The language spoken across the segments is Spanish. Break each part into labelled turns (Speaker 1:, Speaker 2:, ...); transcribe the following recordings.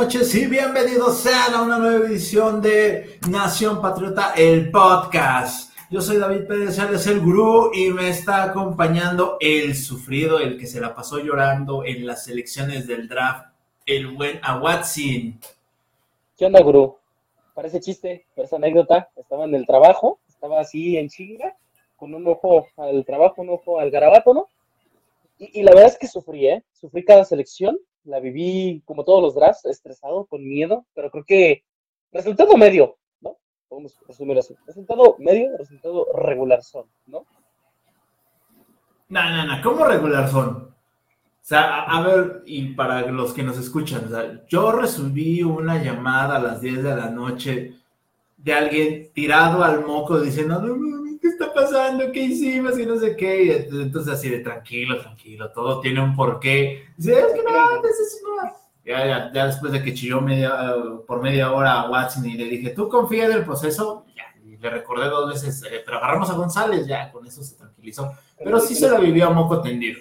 Speaker 1: Noches y bienvenidos sean a una nueva edición de Nación Patriota, el podcast. Yo soy David Pérez es el gurú, y me está acompañando el sufrido, el que se la pasó llorando en las elecciones del draft, el buen Awatsin.
Speaker 2: ¿Qué onda, gurú? Parece chiste, parece anécdota. Estaba en el trabajo, estaba así en chinga, con un ojo al trabajo, un ojo al garabato, ¿no? Y, y la verdad es que sufrí, ¿eh? Sufrí cada selección la viví como todos los drafts, estresado, con miedo, pero creo que resultado medio, ¿no? Podemos resumir así. Resultado medio, resultado regular son, ¿no?
Speaker 1: No, no, no, ¿cómo regular son? O sea, a, ver, y para los que nos escuchan, o sea, yo recibí una llamada a las 10 de la noche de alguien tirado al moco diciendo, ¿qué está pasando? ¿Qué hicimos? Y no sé qué. entonces así de tranquilo, tranquilo, todo tiene un porqué. Dice, es que no, es Ya, ya, ya, después de que chilló media, por media hora a Watson y le dije, ¿tú confías en el proceso? Ya, y le recordé dos veces, eh, pero agarramos a González, ya, con eso se tranquilizó. Pero sí se la vivió a moco tendido.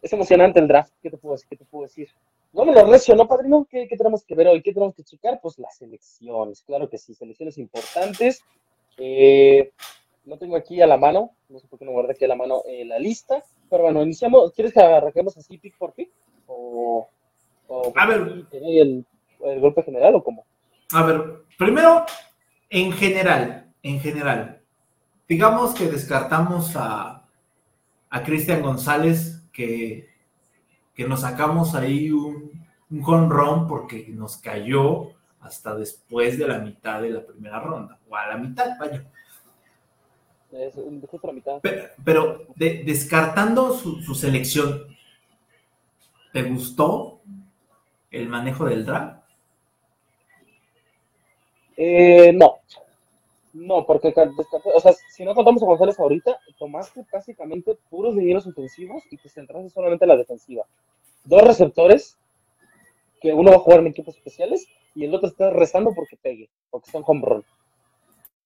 Speaker 2: Es emocionante el draft, ¿qué te puedo decir? ¿Qué te puedo decir? No me lo recio, ¿no, padrino? ¿Qué, ¿Qué, tenemos que ver hoy? ¿Qué tenemos que checar? Pues las elecciones, claro que sí, selecciones importantes. Eh, no tengo aquí a la mano, no sé por qué no guardé aquí a la mano eh, la lista, pero bueno, iniciamos. ¿Quieres que arranquemos así pick por pick? ¿O,
Speaker 1: a ver,
Speaker 2: el, el golpe general o cómo?
Speaker 1: A ver, primero, en general, en general, digamos que descartamos a, a Cristian González, que, que nos sacamos ahí un, un jonrón porque nos cayó hasta después de la mitad de la primera ronda, o a la mitad, vaya.
Speaker 2: Es justo la mitad.
Speaker 1: Pero, descartando su, selección, ¿te gustó el manejo del draft?
Speaker 2: Eh, no. No, porque o sea, si no contamos a González ahorita, tomaste básicamente puros dineros ofensivos y te centraste solamente en la defensiva. Dos receptores, que uno va a jugar en equipos especiales y el otro está rezando porque pegue, porque está en home run.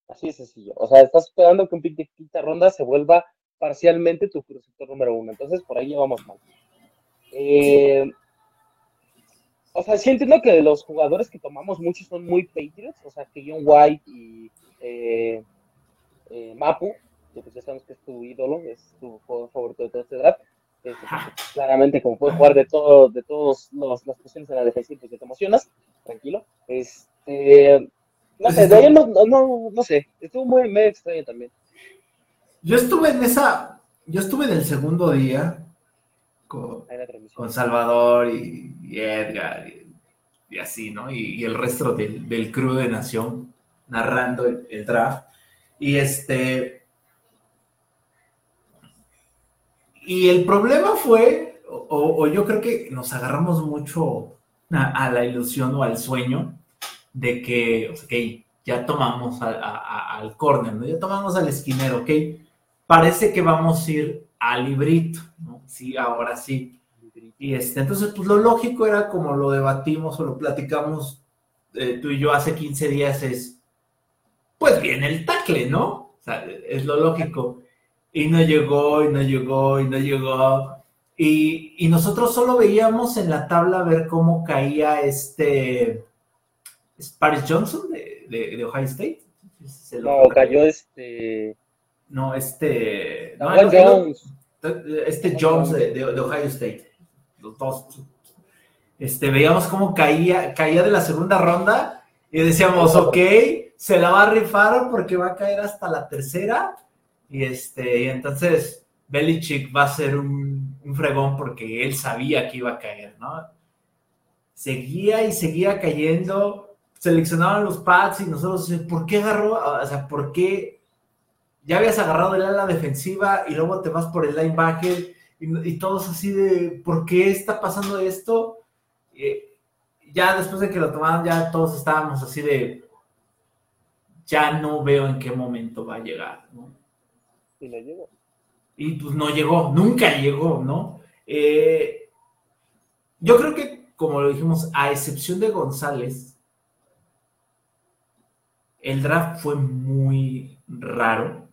Speaker 2: Así de sencillo. O sea, estás esperando que un pick quinta ronda se vuelva parcialmente tu receptor número uno. Entonces, por ahí ya vamos mal. Eh, o sea, sí entiendo que los jugadores que tomamos muchos son muy Patriots. O sea, que John White y eh, eh, Mapu, que pues ya sabemos que es tu ídolo, es tu jugador favorito de todo este draft. Claramente, como puedes jugar de todo, de todas las posiciones en la defensiva, pues te emocionas, tranquilo. Este, no sé, de ahí no, no, no sé, estuvo muy medio extraño también.
Speaker 1: Yo estuve en esa, yo estuve en el segundo día con, con Salvador y, Edgar y, así, ¿no? Y, el resto del, del crew de Nación narrando el, draft. Y este. Y el problema fue, o, yo creo que nos agarramos mucho a, la ilusión o al sueño de que, ok, ya tomamos al corner, ¿no? Ya tomamos al esquinero, ok. Parece que vamos a ir al librito, ¿no? Sí, ahora sí. Y este, entonces, pues lo lógico era como lo debatimos o lo platicamos eh, tú y yo hace 15 días, es, pues viene el tackle, ¿no? O sea, es lo lógico. Y no llegó, y no llegó, y no llegó. Y, y nosotros solo veíamos en la tabla ver cómo caía este ¿Es Paris Johnson de, de, Ohio State?
Speaker 2: No, cayó este.
Speaker 1: No, este.
Speaker 2: No, Jones.
Speaker 1: Este Jones de, de, Ohio State. Los dos. Este, veíamos cómo caía, caía de la segunda ronda y decíamos, ok, se la va a rifar porque va a caer hasta la tercera. Y este, y entonces Belichick va a ser un, un fregón porque él sabía que iba a caer, ¿no? Seguía y seguía cayendo seleccionaban los pads y nosotros, ¿por qué agarró? O sea, ¿por qué ya habías agarrado el ala defensiva y luego te vas por el linebacker y, todos así de, ¿por qué está pasando esto? Ya después de que lo tomaron, ya todos estábamos así de, ya no veo en qué momento va a llegar, ¿no?
Speaker 2: Y llegó.
Speaker 1: Y pues no llegó, nunca llegó, ¿no? Eh, yo creo que, como lo dijimos, a excepción de González, el draft fue muy raro,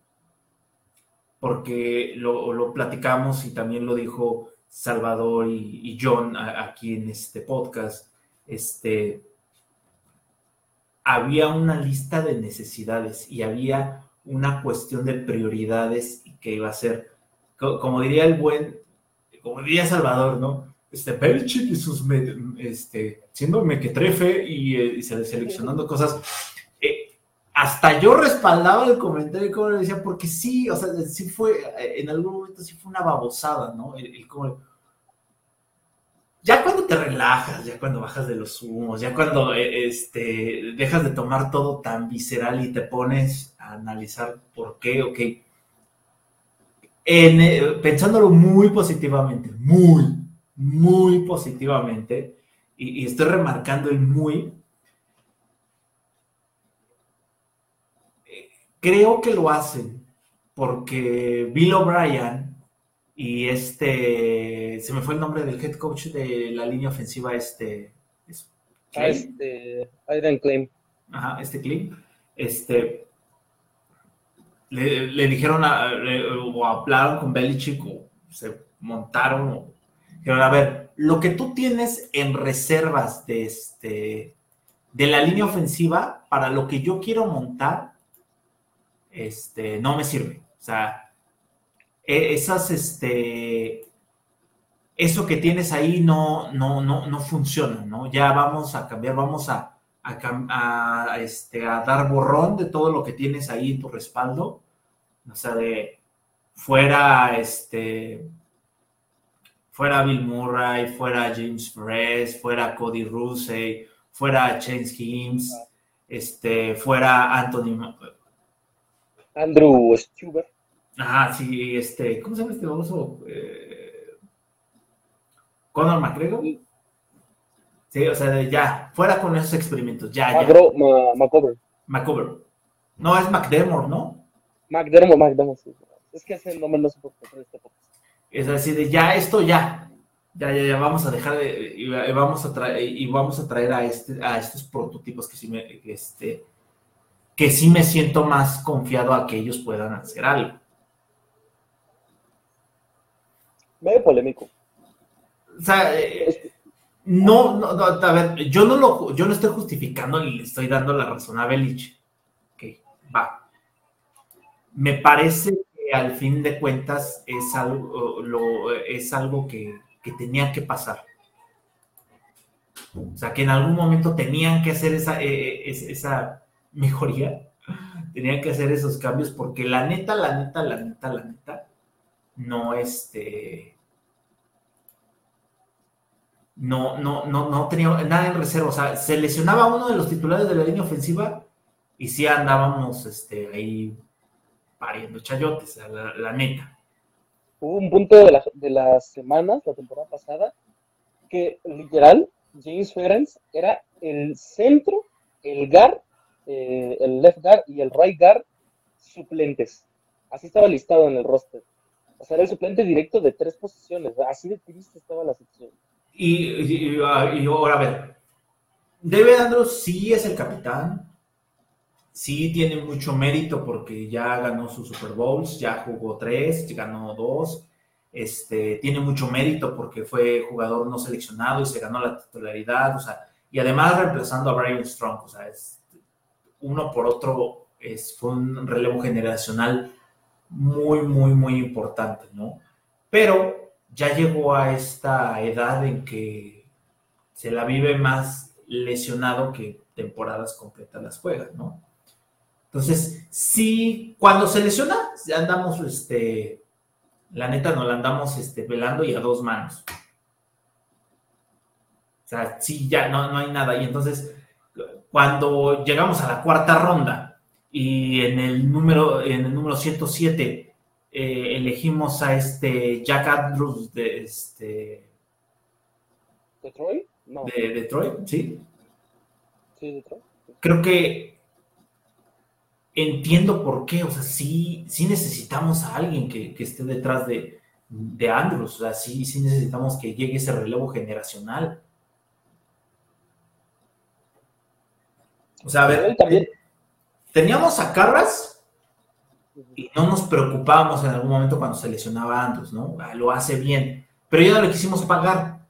Speaker 1: porque lo, platicamos y también lo dijo Salvador y, John aquí en este podcast. Este, había una lista de necesidades y había una cuestión de prioridades que iba a ser, como diría el buen, como diría Salvador, ¿no? Este, Belichick y sus, este, siendo mequetrefe y, eh, y seleccionando cosas, hasta yo respaldaba el comentario y como le decía, porque sí, o sea, sí fue, en algún momento sí fue una babosada, ¿no? Ya cuando te relajas, ya cuando bajas de los humos, ya cuando eh, este, dejas de tomar todo tan visceral y te pones a analizar por qué, ok. En, eh, pensándolo muy positivamente, muy, muy positivamente, y estoy remarcando el muy, Creo que lo hacen porque Bill O'Brien y este, se me fue el nombre del head coach de la línea ofensiva, este...
Speaker 2: Ah, este, Aidan Claim.
Speaker 1: Ajá, este Claim. Este, le, dijeron, a, o hablaron con Belichick, o se montaron, o dijeron, a ver, lo que tú tienes en reservas de, este, de la línea ofensiva, para lo que yo quiero montar, este, no me sirve. O sea, esas, este, eso que tienes ahí no, no, no, no funciona, ¿no? Ya vamos a cambiar, vamos a, a, este, a dar borrón de todo lo que tienes ahí en tu respaldo. O sea, de fuera, este, fuera Bill Murray, fuera James Perez, fuera Cody Russell, fuera Chance Himes, este, fuera Anthony
Speaker 2: Andrew Stuber.
Speaker 1: Ah, sí, este, ¿cómo se llama este famoso? Eh, Conor McGregor. Sí, o sea, ya, fuera con esos experimentos, ya, ya.
Speaker 2: McCover.
Speaker 1: McCover. No, es McDermott, ¿no?
Speaker 2: McDermott, McDermott, sí. Es que ese nombre no se puede este
Speaker 1: Es así de, ya, esto ya. Ya, ya, ya, vamos a dejar de, y, vamos a traer, y vamos a traer a, este, a estos prototipos que sí me, este, que sí me siento más confiado a que ellos puedan hacer algo.
Speaker 2: Medio polémico.
Speaker 1: O sea, eh, no, no, a ver, yo no lo, yo no estoy justificando ni le estoy dando la razón a Belich. Ok, va. Me parece que al fin de cuentas es algo, es algo que, que tenía que pasar. O sea, que en algún momento tenían que hacer esa, eh, esa mejoría, tenían que hacer esos cambios porque la neta, la neta, la neta, la neta, no este... No, no, no, no tenía nada en reserva. O sea, se lesionaba uno de los titulares de la línea ofensiva y sí andábamos este, ahí pariendo chayotes, la, la neta.
Speaker 2: Hubo un punto de, la, de las semanas, la temporada pasada, que literal James Ferenc era el centro, el GAR eh, el left guard y el right guard suplentes. Así estaba listado en el roster. O sea, era el suplente directo de tres posiciones. Así de triste estaba la sección.
Speaker 1: Y, ahora a ver, David Andrews sí es el capitán, sí tiene mucho mérito porque ya ganó sus Super Bowls, ya jugó tres, ganó dos, este, tiene mucho mérito porque fue jugador no seleccionado y se ganó la titularidad, o sea, y además reemplazando a Brian Strong, o sea, es, uno por otro es, fue un relevo generacional muy, muy, muy importante, ¿no? Pero ya llegó a esta edad en que se la vive más lesionado que temporadas completas las juega, ¿no? Entonces, sí, cuando se lesiona, andamos, este, la neta, no la andamos este, velando y a dos manos. O sea, sí, ya no, no hay nada. Y entonces, cuando llegamos a la cuarta ronda Y en el número, en el número 107 eh, elegimos a este Jack Andrews de este.
Speaker 2: ¿Detroit? No.
Speaker 1: De Detroit, sí.
Speaker 2: Sí, Detroit.
Speaker 1: Creo que entiendo por qué, o sea, sí, sí necesitamos a alguien que, esté detrás de, de Andrews, o sea, sí, sí necesitamos que llegue ese relevo generacional. O sea, a ver, también. Teníamos a Carras y no nos preocupábamos en algún momento cuando se lesionaba Andrews, ¿no? Ah, lo hace bien, pero ya no le quisimos pagar.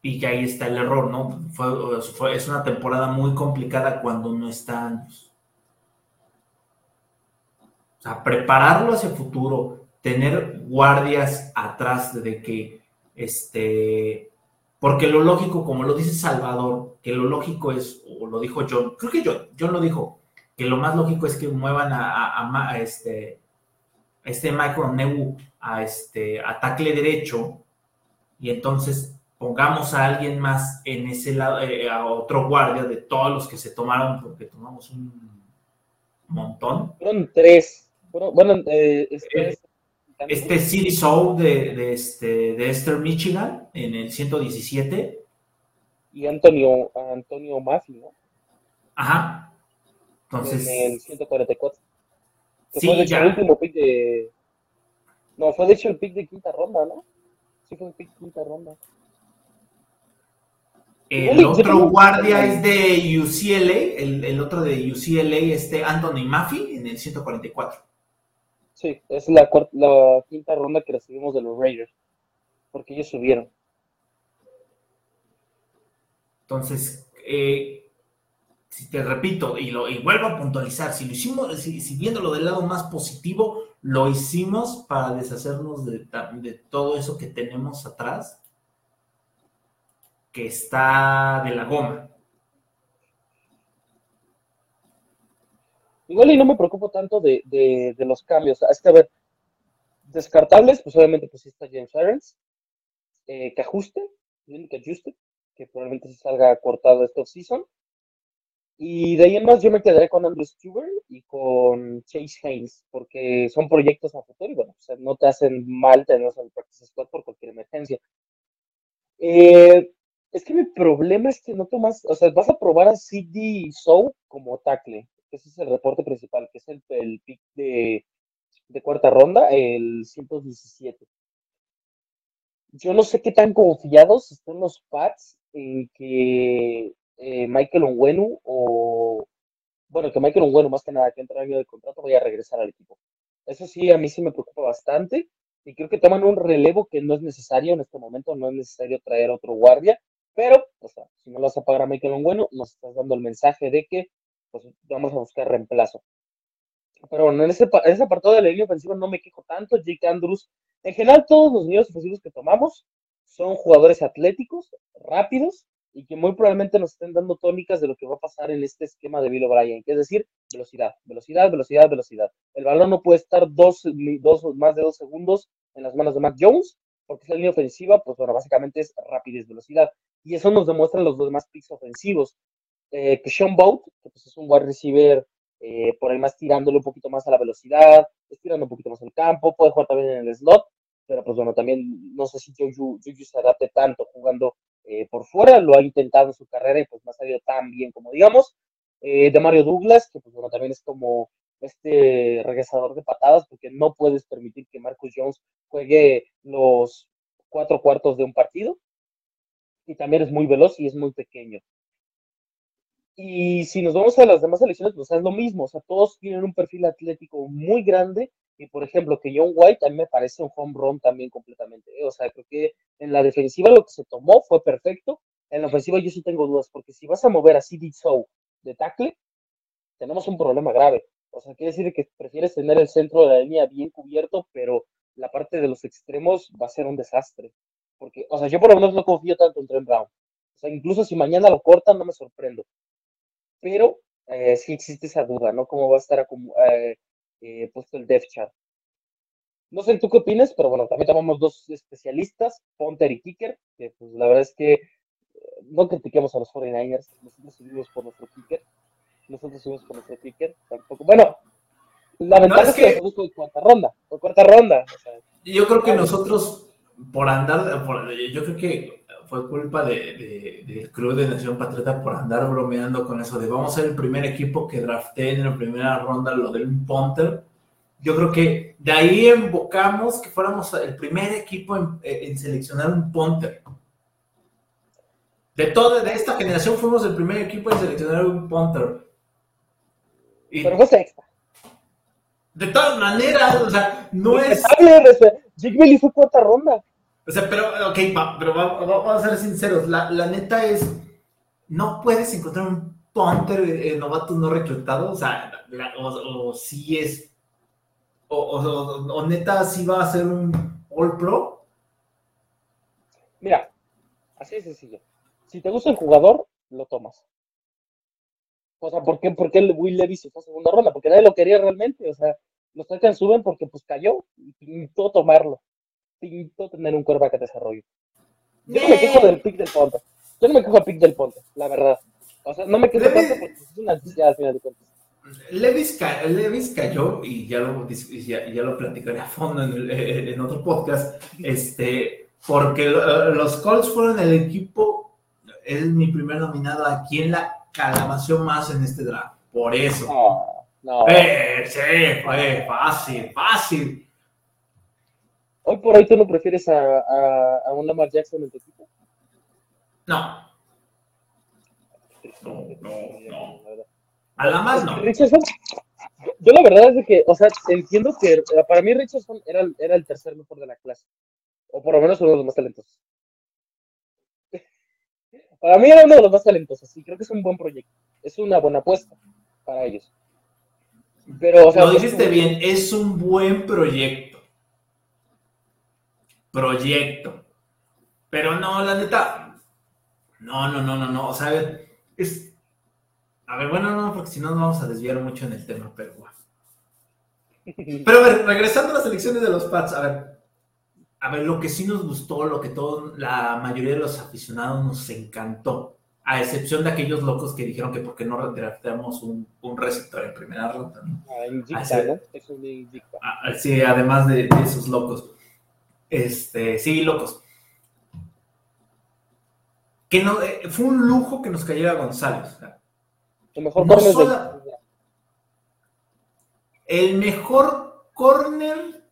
Speaker 1: Y que ahí está el error, ¿no? Es una temporada muy complicada cuando no está Andrews. O sea, prepararlo hacia el futuro, tener guardias atrás de que este porque lo lógico, como lo dice Salvador, que lo lógico es, o lo dijo John, creo que John, John lo dijo, que lo más lógico es que muevan a, este, este Michael Neu a este ataque derecho y entonces pongamos a alguien más en ese lado, eh, a otro guardia de todos los que se tomaron, porque tomamos un montón.
Speaker 2: Fueron tres. Bueno, eh,
Speaker 1: este, eh, este City Soul de, este, de Esther Michigan en el 117.
Speaker 2: Y Antonio, Antonio Maffi, ¿no?
Speaker 1: Ajá. Entonces.
Speaker 2: En el 144. sí, fue de hecho el último pick de. No, fue de hecho el pick de quinta ronda, ¿no? Sí, fue el pick de quinta ronda.
Speaker 1: El otro guardia es de UCLA, el, el otro de UCLA, este Anthony Maffi, en el 144.
Speaker 2: Sí, es la, la quinta ronda que recibimos de los Raiders, porque ellos subieron.
Speaker 1: Entonces, eh, si te repito y, lo, y vuelvo a puntualizar, si lo hicimos, si, viéndolo del lado más positivo, lo hicimos para deshacernos de, de todo eso que tenemos atrás, que está de la goma.
Speaker 2: Igual y no me preocupo tanto de, de, los cambios. Es que, a ver, descartables, pues obviamente pues está James Irons, eh, que ajuste, que ajuste, que probablemente se salga cortado este off-season. Y de ahí en más yo me quedaré con Andrew Stewart y con Chase Haynes, porque son proyectos a futuro y bueno, no te hacen mal tenerlos en el practice squad por cualquier emergencia. Eh, es que mi problema es que no tomas, o sea, vas a probar a CD Soul como tackle ese es el reporte principal, que es el, el pick de, cuarta ronda, el 117. Yo no sé qué tan confiados están los Pats en que eh, Michael Onwenu o, bueno, que Michael Onwenu más que nada que entra en año de contrato vaya a regresar al equipo. Eso sí, a mí sí me preocupa bastante y creo que toman un relevo que no es necesario en este momento, no es necesario traer otro guardia, pero, o sea, si no lo vas a pagar a Michael Onwenu, nos estás dando el mensaje de que pues vamos a buscar reemplazo. Pero bueno, en ese, en ese apartado de la línea ofensiva no me quejo tanto. Jake Andrews, en general, todos los niños ofensivos que tomamos son jugadores atléticos, rápidos y que muy probablemente nos estén dando tónicas de lo que va a pasar en este esquema de Bill O'Brien, que es decir, velocidad, velocidad, velocidad, velocidad. El balón no puede estar dos, dos, más de dos segundos en las manos de Matt Jones, porque esa línea ofensiva, pues bueno, básicamente es rapidez, velocidad. Y eso nos demuestran los demás picks ofensivos eh, Sean Boat, que pues es un wide receiver eh, por ahí más tirándole un poquito más a la velocidad, estirando un poquito más el campo, puede jugar también en el slot, pero pues bueno, también no sé si Juju, se adapte tanto jugando eh, por fuera, lo ha intentado en su carrera y pues no ha salido tan bien como digamos. Eh, de Mario Douglas, que pues bueno, también es como este regresador de patadas, porque no puedes permitir que Marcus Jones juegue los cuatro cuartos de un partido. Y también es muy veloz y es muy pequeño. Y si nos vamos a las demás selecciones, pues es lo mismo. O sea, todos tienen un perfil atlético muy grande. Y por ejemplo, que John White a mí me parece un home run también completamente. ¿eh? O sea, creo que en la defensiva lo que se tomó fue perfecto. En la ofensiva yo sí tengo dudas, porque si vas a mover a CD Show de tackle, tenemos un problema grave. O sea, quiere decir que prefieres tener el centro de la línea bien cubierto, pero la parte de los extremos va a ser un desastre. Porque, o sea, yo por lo menos no confío tanto en Trent Brown. O sea, incluso si mañana lo cortan, no me sorprendo pero eh, sí existe esa duda, ¿no? ¿Cómo va a estar eh, eh, puesto el depth chart? No sé tú qué opinas, pero bueno, también tomamos dos especialistas, Ponter y Kicker, que pues la verdad es que no critiquemos a los 49ers, nosotros subimos por nuestro Kicker. nosotros subimos con ese picker, tampoco. Bueno, la ventaja es que, nosotros fue cuarta ronda, fue cuarta ronda. O sea,
Speaker 1: yo creo que nosotros, por andar, por, yo creo que fue culpa de, del Club de Nación Patriota por andar bromeando con eso de vamos a ser el primer equipo que drafté en la primera ronda lo del punter. Yo creo que de ahí invocamos que fuéramos el primer equipo en, seleccionar un punter. De toda de esta generación fuimos el primer equipo en seleccionar un punter.
Speaker 2: Pero fue sexta.
Speaker 1: De todas maneras, o sea, no es.
Speaker 2: Jake fue cuarta ronda.
Speaker 1: O sea, pero, ok, pero vamos a ser sinceros. La, la, neta es, no puedes encontrar un punter eh, novato no reclutado. O sea, o, si es, o, neta si va a ser un All Pro.
Speaker 2: Mira, así de sencillo. Si te gusta el jugador, lo tomas. O sea, ¿por qué, por qué Will Levis se fue a segunda ronda? Porque nadie lo quería realmente. O sea, los Titans suben porque pues cayó y pintó tomarlo pinto tener un quarterback de desarrollo. Yo no me quejo del pick del ponte. Yo no me quejo del pick del ponte, la verdad. O sea, no me quejo tanto porque es una al final de cuentas.
Speaker 1: Levis, Levis, cayó y ya lo, ya, ya lo platicaré a fondo en, en, otro podcast, este, porque los Colts fueron el equipo, es mi primer nominado aquí en la calamación más en este draft, por eso.
Speaker 2: No, no.
Speaker 1: Eh, sí, fue fácil, fácil.
Speaker 2: Hoy por hoy tú no prefieres a, a, un Lamar Jackson en tu equipo.
Speaker 1: No. No, no, no. A Lamar no.
Speaker 2: Richardson, yo la verdad es que, o sea, entiendo que para mí Richardson era, era el tercer mejor de la clase. O por lo menos uno de los más talentosos. Para mí era uno de los más talentosos y creo que es un buen proyecto. Es una buena apuesta para ellos. Pero, o sea,
Speaker 1: Lo dijiste bien, es un buen proyecto proyecto. Pero no, la neta, no, no, no, no, no. O sea, a ver, es. A ver, bueno, no, porque si no nos vamos a desviar mucho en el tema, pero bueno. Pero a ver, regresando a las elecciones de los Pats, a ver, a ver, lo que sí nos gustó, lo que todo, la mayoría de los aficionados nos encantó, a excepción de aquellos locos que dijeron que por qué no draftamos un, un receptor en primera ronda, ¿no?
Speaker 2: Ah,
Speaker 1: ah, sí, además de esos locos. Este, sí, locos. Que no, eh, fue un lujo que nos cayera González.
Speaker 2: El mejor corner.
Speaker 1: El mejor corner,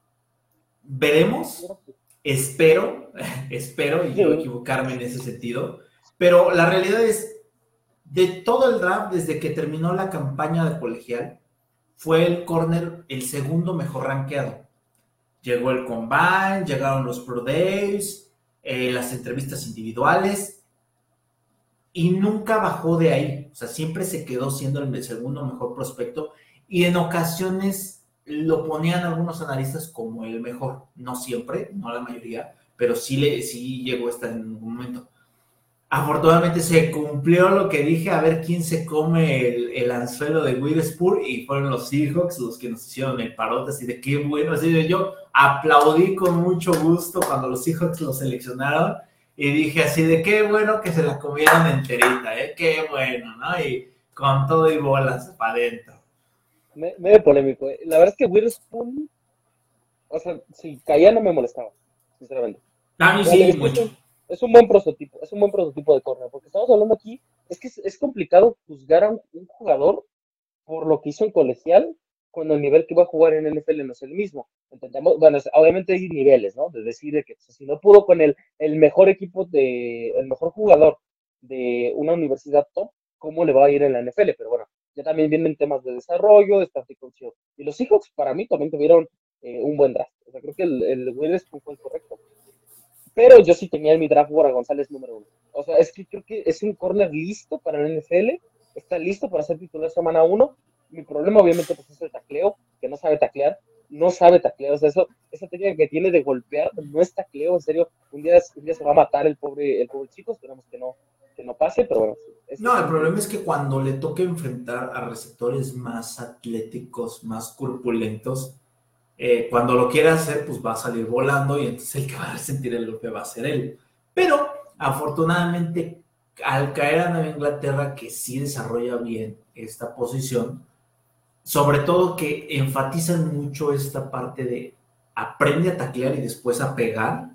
Speaker 1: veremos. Espero, espero, y yo equivocarme en ese sentido. Pero la realidad es, de todo el draft, desde que terminó la campaña de colegial, fue el corner el segundo mejor rankeado. Llegó el Combine, llegaron los Pro Days, eh, las entrevistas individuales y nunca bajó de ahí. O sea, siempre se quedó siendo el segundo mejor prospecto y en ocasiones lo ponían algunos analistas como el mejor. No siempre, no la mayoría, pero sí, le, sí llegó hasta en algún momento afortunadamente se cumplió lo que dije, a ver quién se come el, anzuelo de Witherspoon y fueron los Seahawks los que nos hicieron el parote, así de qué bueno, así de yo aplaudí con mucho gusto cuando los Seahawks lo seleccionaron y dije así de qué bueno que se la comieron enterita, ¿eh? qué bueno, ¿no? Y con todo y bolas para adentro.
Speaker 2: Me, medio polémico, ¿eh? la verdad es que Witherspoon, o sea, si caía no me molestaba, sinceramente.
Speaker 1: A mí sí, mucho
Speaker 2: es un buen prototipo, es un buen prototipo de corner, porque estamos hablando aquí, es que es, complicado juzgar a un, jugador por lo que hizo en colegial cuando el nivel que va a jugar en NFL no es el mismo. Entendemos, bueno, obviamente hay niveles, ¿no? De decir que si no pudo con el, el mejor equipo de, el mejor jugador de una universidad top, ¿cómo le va a ir en la NFL? Pero bueno, ya también vienen temas de desarrollo, de estrategia. Y los Seahawks para mí también tuvieron eh, un buen draft. O sea, creo que el, el fue el correcto. Pero yo sí tenía en mi draft a González número uno. O sea, es que creo que es un corner listo para el NFL, está listo para ser titular semana uno. Mi problema, obviamente, pues es el tacleo, que no sabe taclear, no sabe taclear. O sea, eso, esa técnica que tiene de golpear no es tacleo, en serio. Un día, un día se va a matar el pobre, el pobre chico, esperamos que no, que no pase, pero bueno.
Speaker 1: no, el problema es que cuando le toque enfrentar a receptores más atléticos, más corpulentos, eh, cuando lo quiera hacer, pues va a salir volando y entonces el que va a sentir el golpe va a ser él. Pero afortunadamente al caer a Nueva Inglaterra, que sí desarrolla bien esta posición, sobre todo que enfatizan mucho esta parte de aprende a taclear y después a pegar,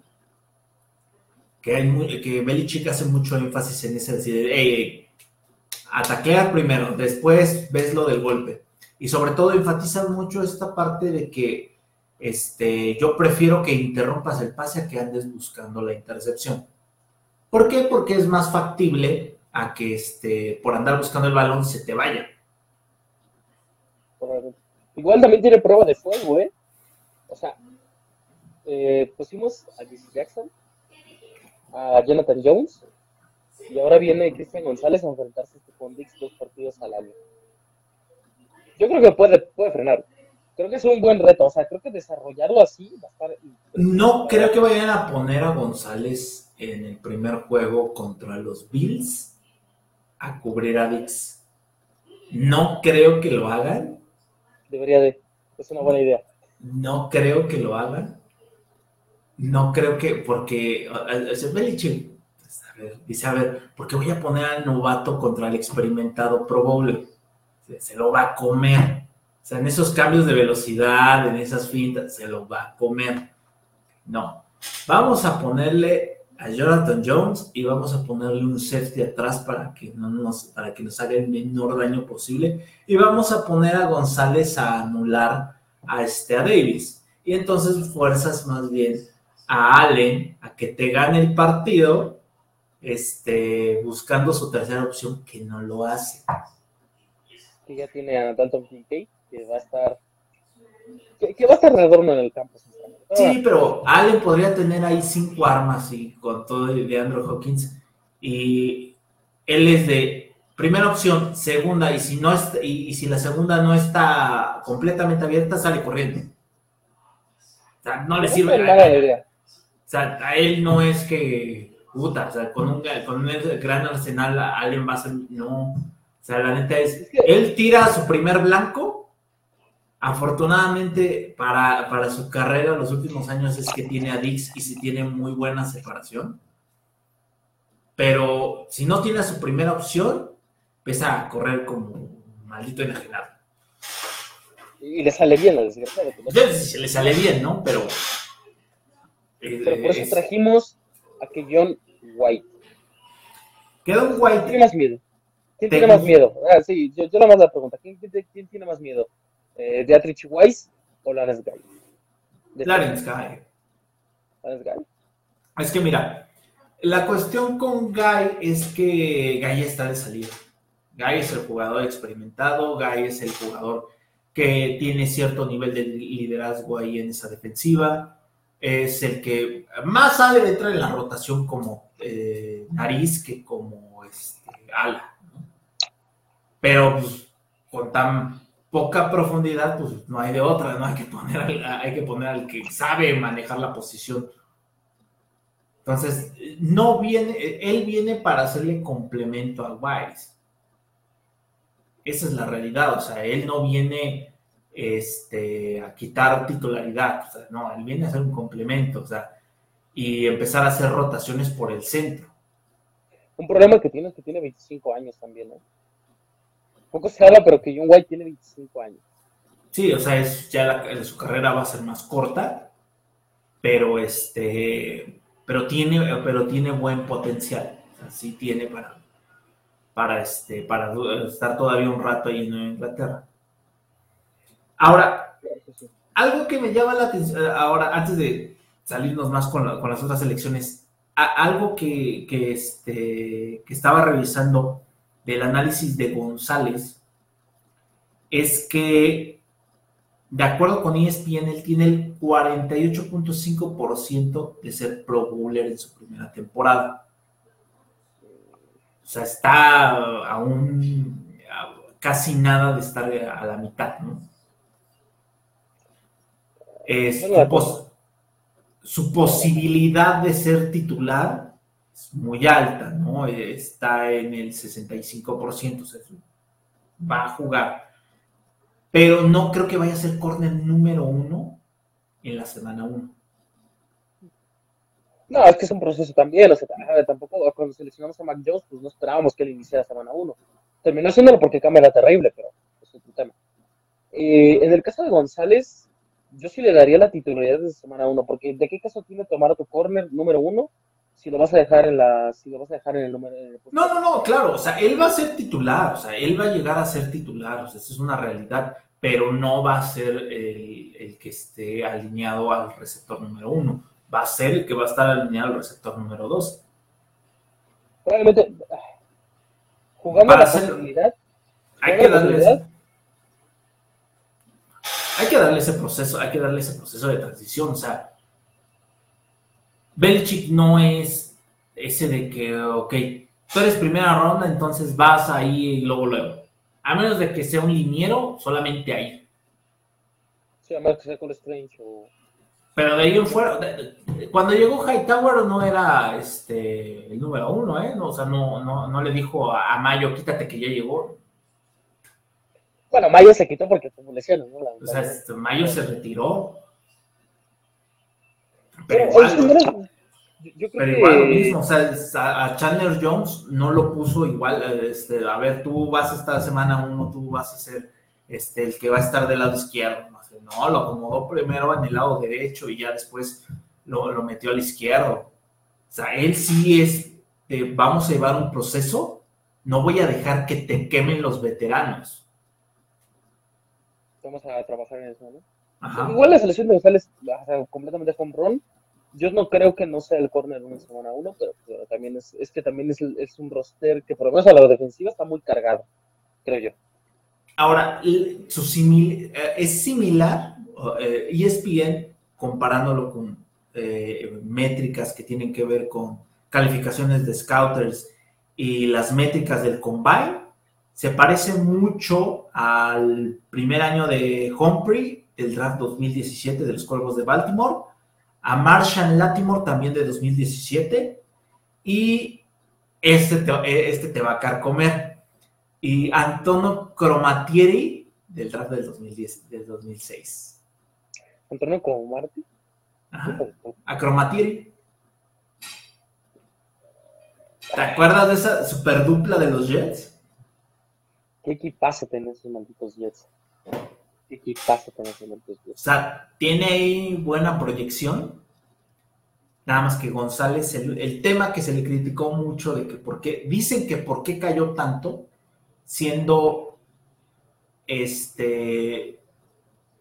Speaker 1: que, hay que Belichick hace mucho énfasis en ese decir, hey, a taclear primero, después ves lo del golpe. Y sobre todo enfatizan mucho esta parte de que este, yo prefiero que interrumpas el pase a que andes buscando la intercepción. ¿Por qué? Porque es más factible a que este, por andar buscando el balón se te vaya.
Speaker 2: Igual también tiene prueba de fuego, ¿eh? O sea, eh, pusimos a DC Jackson, a Jonathan Jones, y ahora viene Cristian González a enfrentarse con Dix dos partidos al año. Yo creo que puede, puede frenar. Creo que es un buen reto. O sea, creo que desarrollarlo así va a estar.
Speaker 1: No creo que vayan a poner a González en el primer juego contra los Bills a cubrir a Dix. No creo que lo hagan.
Speaker 2: Debería de. Es una buena idea.
Speaker 1: No creo que lo hagan. No creo que, porque Belichick dice, a ver, ¿por qué voy a poner al novato contra el experimentado Pro Bowler? Se, lo va a comer. O sea, en esos cambios de velocidad, en esas fintas, se lo va a comer. No. Vamos a ponerle a Jonathan Jones y vamos a ponerle un safety atrás para que, no nos, para que nos haga el menor daño posible. Y vamos a poner a González a anular a, este, Davis. Y entonces fuerzas más bien a Allen a que te gane el partido, este, buscando su tercera opción, que no lo hace.
Speaker 2: Que ya tiene a Dalton Kincaid, que va a estar, que, va a estar redorno en el campo.
Speaker 1: Sí, pero Allen podría tener ahí cinco armas y con todo de Andrew Hawkins. Y él es de primera opción, segunda, y si no y, si la segunda no está completamente abierta, sale corriendo. O sea, no le sirve. nada. O sea, a él no es que, puta, o sea, con un, con un gran arsenal Allen va a ser, no. O sea, la neta es, él tira su primer blanco Afortunadamente para, su carrera los últimos años es que tiene a Dix y si tiene muy buena separación. Pero si no tiene su primera opción, empieza a correr como maldito enajenado.
Speaker 2: Y le sale bien la desgracia.
Speaker 1: Le sale bien, ¿no? Pero.
Speaker 2: Eh, Pero por eso trajimos a que John White.
Speaker 1: Queda un White.
Speaker 2: ¿Quién tiene más miedo? ¿Quién tiene más miedo? Ah, sí, yo, yo nada más la pregunta. ¿Quién, quién tiene más miedo? Eh, Beatrice Weiss o Lance Guy.
Speaker 1: Clarence Guy.
Speaker 2: Lance Guy.
Speaker 1: Es que mira, la cuestión con Guy es que Guy está de salida. Guy es el jugador experimentado, Guy es el jugador que tiene cierto nivel de liderazgo ahí en esa defensiva. Es el que más sale de entrar en la rotación como eh, nariz que como este, ala. Pero pues, con tan poca profundidad, pues no hay de otra, ¿no? Hay que poner al, hay que poner al que sabe manejar la posición. Entonces, no viene, él viene para hacerle complemento a Wise. Esa es la realidad, o sea, él no viene este, a quitar titularidad, o sea, no, él viene a hacer un complemento, o sea, y empezar a hacer rotaciones por el centro.
Speaker 2: Un problema que tiene es que tiene 25 años también, ¿no? Poco se habla, pero que John White tiene 25 años.
Speaker 1: Sí, o sea, es, ya su carrera va a ser más corta, pero este, pero tiene, pero tiene buen potencial. O sí tiene para, para este, para estar todavía un rato ahí en Inglaterra. Ahora, algo que me llama la atención, ahora, antes de salirnos más con, las otras elecciones, algo que, que, este, que estaba revisando del análisis de González es que, de acuerdo con ESPN, él tiene el 48.5% de ser Pro Bowler en su primera temporada. O sea, está aún casi nada de estar a la mitad, ¿no? su posibilidad de ser titular muy alta, ¿no? Está en el 65%, o sea, va a jugar. Pero no creo que vaya a ser corner número uno en la semana uno.
Speaker 2: No, es que es un proceso también, o sea, tampoco cuando seleccionamos a Mac Jones, pues no esperábamos que él iniciara semana 1. Terminó haciéndolo porque Cam era terrible, pero es otro tema. Eh, en el caso de González, yo sí le daría la titularidad desde semana 1, porque ¿de qué caso tiene tomar a tu corner número 1 si lo vas a dejar en la si lo vas a dejar en el número
Speaker 1: no no no claro o sea él va a ser titular o sea él va a llegar a ser titular o sea esa es una realidad pero no va a ser el, el que esté alineado al receptor número uno va a ser el que va a estar alineado al receptor número dos.
Speaker 2: Probablemente jugando la posibilidad
Speaker 1: hay que darle hay que darle ese proceso hay que darle ese proceso de transición o sea Belichick no es ese de que, ok, tú eres primera ronda, entonces vas ahí y luego, luego. A menos de que sea un liniero, solamente ahí.
Speaker 2: Sí, a menos que sea con Strange o...
Speaker 1: Pero de ahí en fuera, cuando llegó Hightower no era este el número uno, ¿eh? o sea, no, no, no le dijo a, Mayo, quítate que ya llegó.
Speaker 2: Bueno, Mayo se quitó porque tuvo lesiones, ¿no?
Speaker 1: o sea, este, Mayo se retiró.
Speaker 2: Pero, igual, yo, creo
Speaker 1: pero igual lo mismo, o sea, a Chandler Jones no lo puso igual, este, a ver, tú vas a estar semana uno, tú vas a ser este, el que va a estar del lado izquierdo. No, lo acomodó primero en el lado derecho y ya después lo, lo metió al izquierdo. O sea, él sí es, vamos a llevar un proceso, no voy a dejar que te quemen los veteranos.
Speaker 2: Vamos a trabajar en eso, ¿no? Igual la selección de González, o sea, completamente home run, yo no creo que no sea el corner en semana uno, pero, también es, es, que también es, es, un roster que por lo menos a la defensiva está muy cargado, creo yo.
Speaker 1: Ahora, su simil, eh, es similar ESPN eh, comparándolo con eh, métricas que tienen que ver con calificaciones de scouters y las métricas del combine, se parece mucho al primer año de Humphrey, el draft 2017 de los Cuervos de Baltimore, a Marshall Latimore también de 2017 y este te, este te va a carcomer. Y Antonio Cromatieri del draft del, 2010, del 2006.
Speaker 2: ¿Antonio Cromarty?
Speaker 1: Ajá. A Cromatieri. ¿Te acuerdas de esa super dupla de los Jets?
Speaker 2: ¿Qué equipazo tenés esos malditos Jets?
Speaker 1: O sea, tiene ahí buena proyección. Nada más que González, el, tema que se le criticó mucho de que por qué, dicen que por qué cayó tanto, siendo este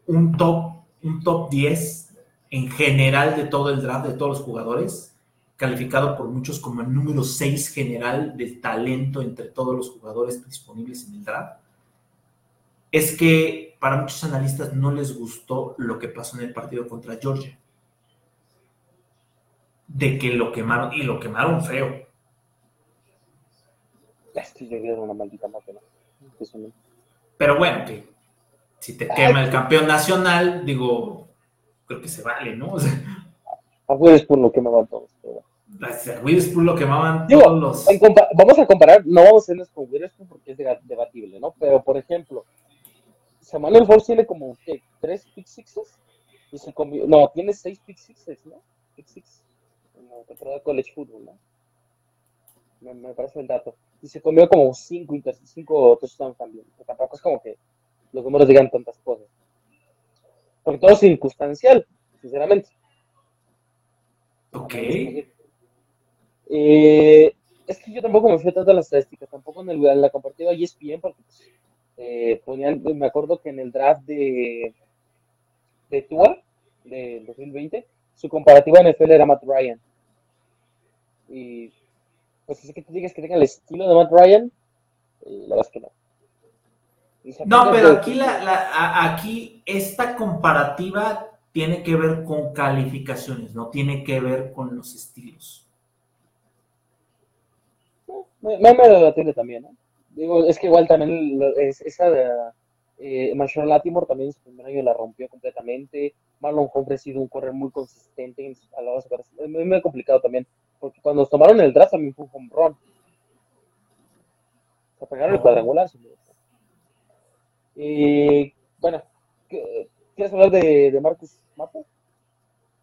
Speaker 1: un top, un top 10 en general de todo el draft, de todos los jugadores, calificado por muchos como el número 6 general del talento entre todos los jugadores disponibles en el draft, es que para muchos analistas no les gustó lo que pasó en el partido contra Georgia. De que lo quemaron, y lo quemaron feo.
Speaker 2: una maldita
Speaker 1: Pero bueno, que si te quema el campeón nacional, digo, creo que se vale, ¿no? O sea,
Speaker 2: a Witherspoon lo quemaban todos. Pero
Speaker 1: A Witherspoon lo quemaban todos los.
Speaker 2: vamos a comparar, no vamos a hacernos con Witherspoon porque es debatible, ¿no? Pero por ejemplo, Samuel Force tiene como ¿qué? tres pick sixes y se comió, no, tiene seis pick sixes, ¿no? Pick six en la temporada de college football, ¿no? Me, me, parece el dato. Y se comió como cinco, cinco touchdowns también. tampoco es como que los números digan tantas cosas. Porque todo es circunstancial, sinceramente.
Speaker 1: Ok.
Speaker 2: Eh, es que yo tampoco me fui tanto a las estadísticas, tampoco en, el, en la compartida ESPN, porque pues, eh, ponían, me acuerdo que en el draft de, de Tua, del 2020, su comparativa en NFL era Matt Ryan. Y pues así que tú digas que tenga el estilo de Matt Ryan, eh, la verdad es que no.
Speaker 1: No, pero aquí, la, aquí esta comparativa tiene que ver con calificaciones, no tiene que ver con los estilos.
Speaker 2: Me, me, me también, ¿no? Digo, es que igual también esa de eh, Marshall Latimore también en su primer año la rompió completamente. Marlon Humphrey ha sido un correr muy consistente a la base. Es muy, muy, complicado también, porque cuando tomaron el draft también fue un home run. Se pegaron el cuadrangular. Y bueno, ¿quieres hablar de, de Marcus?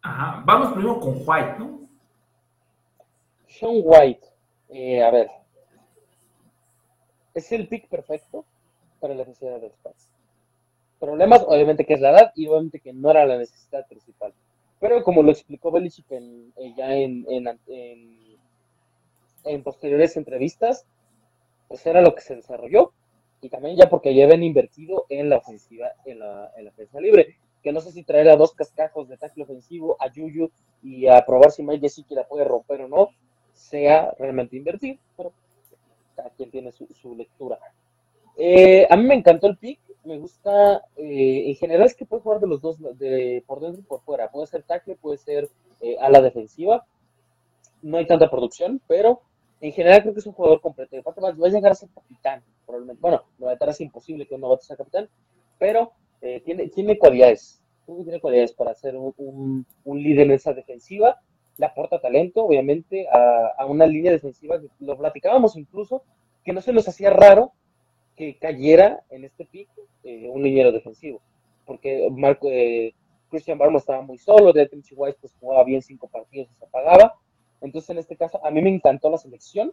Speaker 1: Ajá, vamos primero con White, ¿no?
Speaker 2: Sean White, eh, a ver, es el pick perfecto para la necesidad de los Pats. Problemas, obviamente, que es la edad y obviamente que no era la necesidad principal. Pero como lo explicó Belichick en, eh, ya en, en, en, posteriores entrevistas, pues era lo que se desarrolló. Y también ya porque ya habían invertido en la ofensiva, en la, en la libre. Que no sé si traer a dos cascajos de tackle ofensivo, a Yuyu y a probar si Mike Gesicki la puede romper o no, sea realmente invertir, pero cada quien tiene su, su lectura. Eh, a mí me encantó el pick, me gusta, eh, en general es que puede jugar de los dos, de, por dentro y por fuera, puede ser tackle, puede ser eh, a la defensiva, no hay tanta producción, pero en general creo que es un jugador completo, de parte va a llegar a ser capitán, probablemente, bueno, no es imposible que un novato sea capitán, pero tiene, tiene cualidades, tiene cualidades para ser un, un, líder en esa defensiva, le aporta talento, obviamente, a, a una línea defensiva lo platicábamos incluso, que no se nos hacía raro que cayera en este pico eh, un liniero defensivo, porque Marco, eh, Christian Barmo estaba muy solo, de White pues jugaba bien cinco partidos y se apagaba, entonces en este caso a mí me encantó la selección,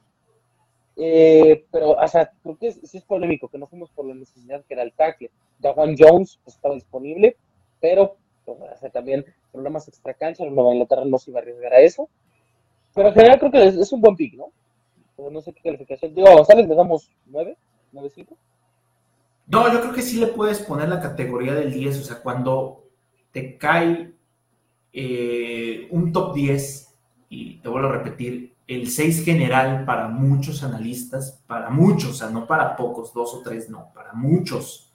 Speaker 2: eh, pero o sea, creo que sí es polémico, que no fuimos por la necesidad que era el tackle, Juan Jones pues, estaba disponible, pero pues, también problemas extra cancha, Nueva Inglaterra no se iba a arriesgar a eso, pero en general creo que es, un buen pick, ¿no? no sé qué calificación. Digo, a González le damos nueve.
Speaker 1: No, yo creo que sí le puedes poner la categoría del 10, o sea, cuando te cae eh, un top 10, y te vuelvo a repetir, el 6 general para muchos analistas, para muchos, o sea, no para pocos, dos o tres, no, para muchos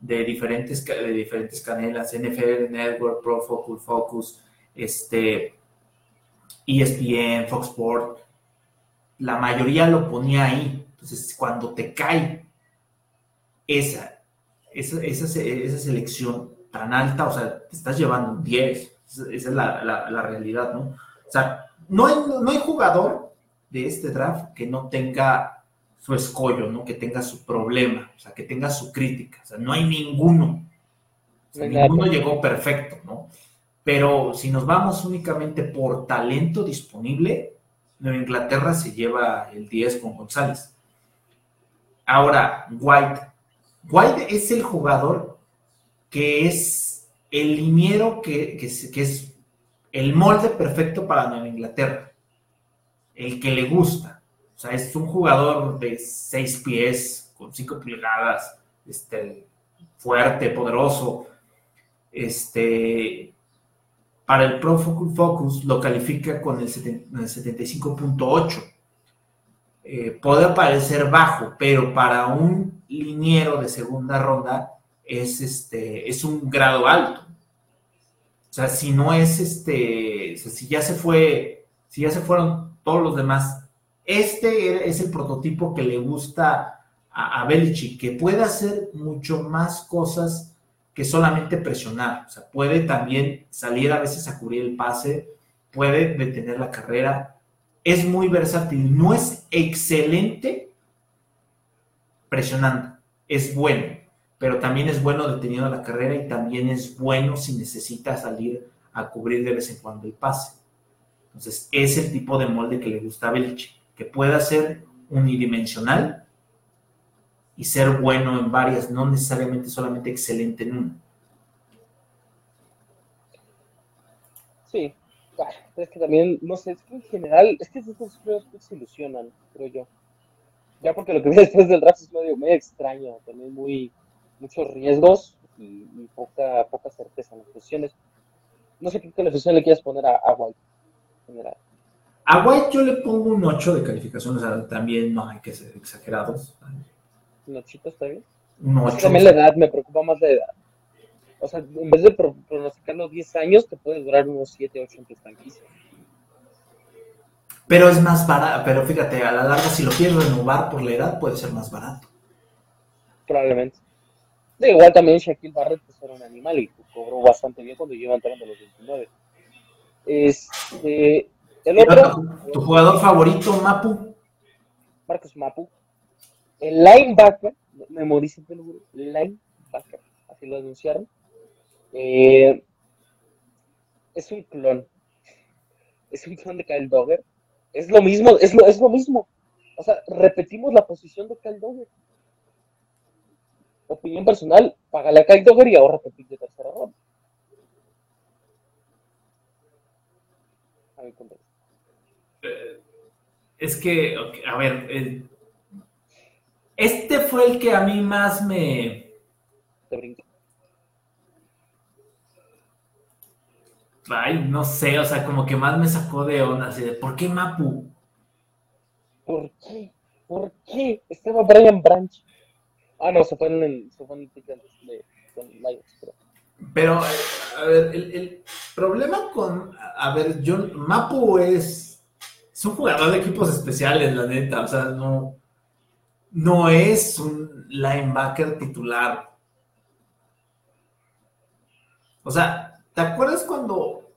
Speaker 1: de diferentes, de diferentes canelas, NFL Network, Pro Focus, Focus, este, ESPN, Fox Sport, la mayoría lo ponía ahí. Entonces, cuando te cae esa, esa, esa, selección tan alta, o sea, te estás llevando un 10. Esa es la, realidad, ¿no? O sea, no no hay jugador de este draft que no tenga su escollo, ¿no? Que tenga su problema, o sea, que tenga su crítica. O sea, no hay ninguno. ninguno llegó perfecto, ¿no? Pero si nos vamos únicamente por talento disponible, Nueva Inglaterra se lleva el 10 con González. Ahora, White. White es el jugador que es el liniero que, es el molde perfecto para Nueva Inglaterra. El que le gusta. O sea, es un jugador de 6 pies, con 5 pulgadas, este, fuerte, poderoso. Este, para el Pro Focus lo califica con el 75.8 eh, puede parecer bajo, pero para un liniero de segunda ronda es, este, es un grado alto. O sea, si no es este, si ya se fue, si ya se fueron todos los demás, este es el prototipo que le gusta a, a Belichick, que puede hacer mucho más cosas que solamente presionar. O sea, puede también salir a veces a cubrir el pase, puede detener la carrera, es muy versátil. No es excelente presionando, es bueno, pero también es bueno deteniendo la carrera y también es bueno si necesita salir a cubrir de vez en cuando el pase. Entonces, es el tipo de molde que le gusta a Belichick, que pueda ser unidimensional y ser bueno en varias, no necesariamente solamente excelente en una.
Speaker 2: Sí, es que también, no sé, es que en general, es que estos juegos se ilusionan, creo yo. Ya porque lo que vi después del draft es medio, medio extraño, también muy, muchos riesgos y, poca, poca certeza en las posiciones. No sé qué calificación le quieres poner a, White en general.
Speaker 1: A White yo le pongo un 8 de calificación, o sea, también no hay que ser exagerados.
Speaker 2: ¿Un 8 está bien? Un 8. También la edad, me preocupa más la edad. O sea, en vez de pronosticar los 10 años, te puede durar unos 7, 8 en tu franquicia.
Speaker 1: Pero es más barato, pero fíjate, a la larga, si lo quieres renovar por la edad, puede ser más barato.
Speaker 2: Probablemente. De igual también Shaquille Barrett pues, era un animal y cobró bastante bien cuando lleva entrando los 29. Este, el otro.
Speaker 1: ¿Tu jugador favorito, Mapu?
Speaker 2: Marcos Mapu. El linebacker, me morí el linebacker, así lo anunciaron. Eh, es un clon. Es un clon de Kyle Dogger. Es lo mismo, es lo, es lo mismo. O sea, repetimos la posición de Kyle Dogger. Opinión personal, págale a Kyle Dogger y ahora repetir de tercera ronda. A ver,
Speaker 1: es que, a ver, este fue el que a mí más me...
Speaker 2: Te brinco.
Speaker 1: Ay, no sé, o sea, como que más me sacó de onda, así de, ¿por qué Mapu?
Speaker 2: ¿Por qué? ¿Por qué? Estaba Brian Branch. Ah, no, se fue en el, se fue en el de, con Lions, pero...
Speaker 1: Pero, a ver, el, el, problema con, a ver, John, Mapu es, es un jugador de equipos especiales, la neta, o sea, no, no es un linebacker titular. O sea, ¿te acuerdas cuando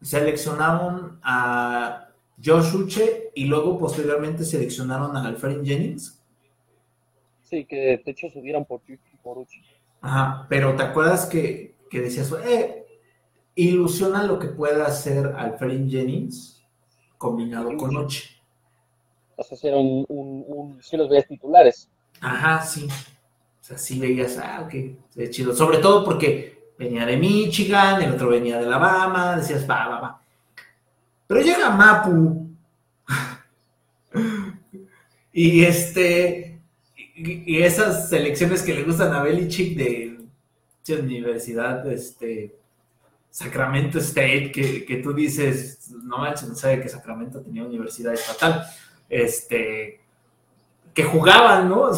Speaker 1: seleccionaron a Josh Uche y luego posteriormente seleccionaron a Alfred Jennings?
Speaker 2: Sí, que de hecho subieron por, por Uche.
Speaker 1: Ajá, pero ¿te acuerdas que, que decías, eh, ilusiona lo que pueda hacer Alfred Jennings combinado con Uche?
Speaker 2: O sea, si, un, un, si los veías titulares.
Speaker 1: Ajá, sí. O sea, sí veías, ah, ok, es chido. Sobre todo porque venía de Michigan, el otro venía de Alabama, decías, va, va, va. Pero llega Mapu. y este. Y, esas selecciones que le gustan a Belichick de, de universidad, este. Sacramento State, que, que, tú dices, no manches, no sabe que Sacramento tenía universidad estatal este, que jugaban, ¿no?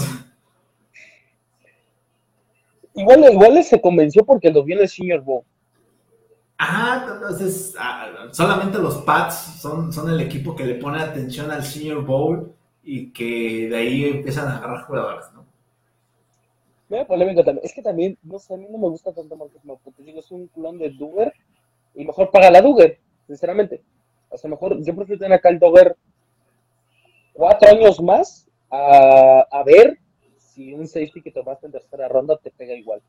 Speaker 2: Igual, igual se convenció porque lo vio en el Senior Bowl.
Speaker 1: Ajá, entonces ah, solamente los Pats son, son el equipo que le pone atención al Senior Bowl y que de ahí empiezan a agarrar jugadores, ¿no?
Speaker 2: polémico también. Es que también, no sé, a mí no me gusta tanto Marcos porque digo, es un culón de Duggar y mejor paga la Duggar, sinceramente. O sea, mejor, yo prefiero tener acá el Duggar cuatro años más a, ver si un safety que tomaste en tercera ronda te pega igual.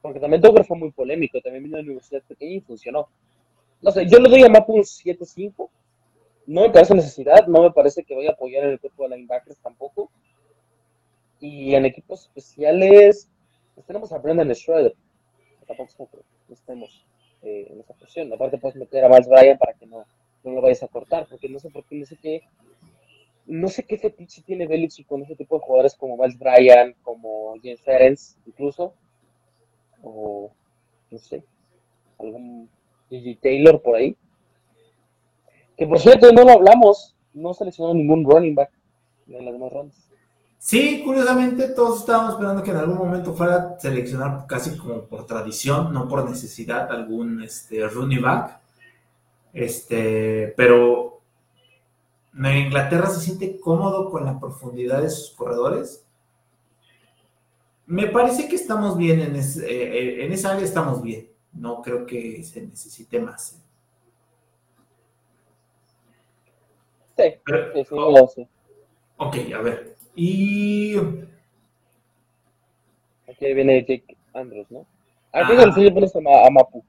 Speaker 2: Porque también Dover fue muy polémico, también vino a la universidad pequeña y funcionó. No sé, yo le doy a Mapu un 7-5. No me parece necesidad, no me parece que vaya a apoyar el cuerpo de linebackers tampoco. Y en equipos especiales, pues tenemos a Brendan Schroeder. Tampoco estemos eh, en esa posición. Aparte, puedes meter a Miles Bryan para que no, no lo vayas a cortar, porque no sé por qué, no sé qué no sé qué fetiche tiene Belichick con ese tipo de jugadores como Miles Bryan, como James Ferens, incluso, o no sé, algún Gigi Taylor por ahí. Que por cierto, no lo hablamos, no seleccionó ningún running back en las demás rondas.
Speaker 1: Sí, curiosamente todos estábamos esperando que en algún momento fuera a seleccionar casi como por tradición, no por necesidad, algún este, running back. Este, pero Inglaterra se siente cómodo con la profundidad de sus corredores. Me parece que estamos bien en, eh, eh, en esa área, estamos bien. No creo que se necesite más.
Speaker 2: Sí, sí, sí,
Speaker 1: Ok, a ver. Y.
Speaker 2: Aquí viene Jake Andrews, ¿no? Aquí ah, sí le pones a, Mapu.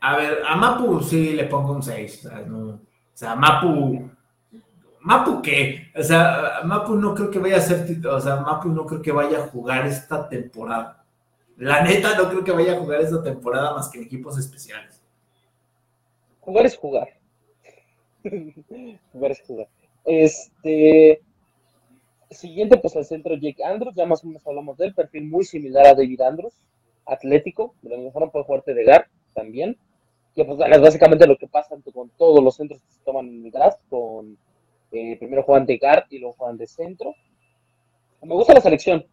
Speaker 1: A ver, a Mapu sí le pongo un 6. no, o sea, Mapu, ¿Mapu qué? O sea, Mapu no creo que vaya a ser, o sea, Mapu no creo que vaya a jugar esta temporada. La neta no creo que vaya a jugar esta temporada más que en equipos especiales.
Speaker 2: Jugar es jugar. jugar es jugar. Este. Siguiente, pues al centro Jake Andrews, ya más o menos hablamos del perfil muy similar a David Andrews, atlético, de lo mejor puede jugar de Gar también que pues es básicamente lo que pasa con todos los centros que se toman en el draft, con eh, primero juegan de guard y luego juegan de centro. Me gusta la selección.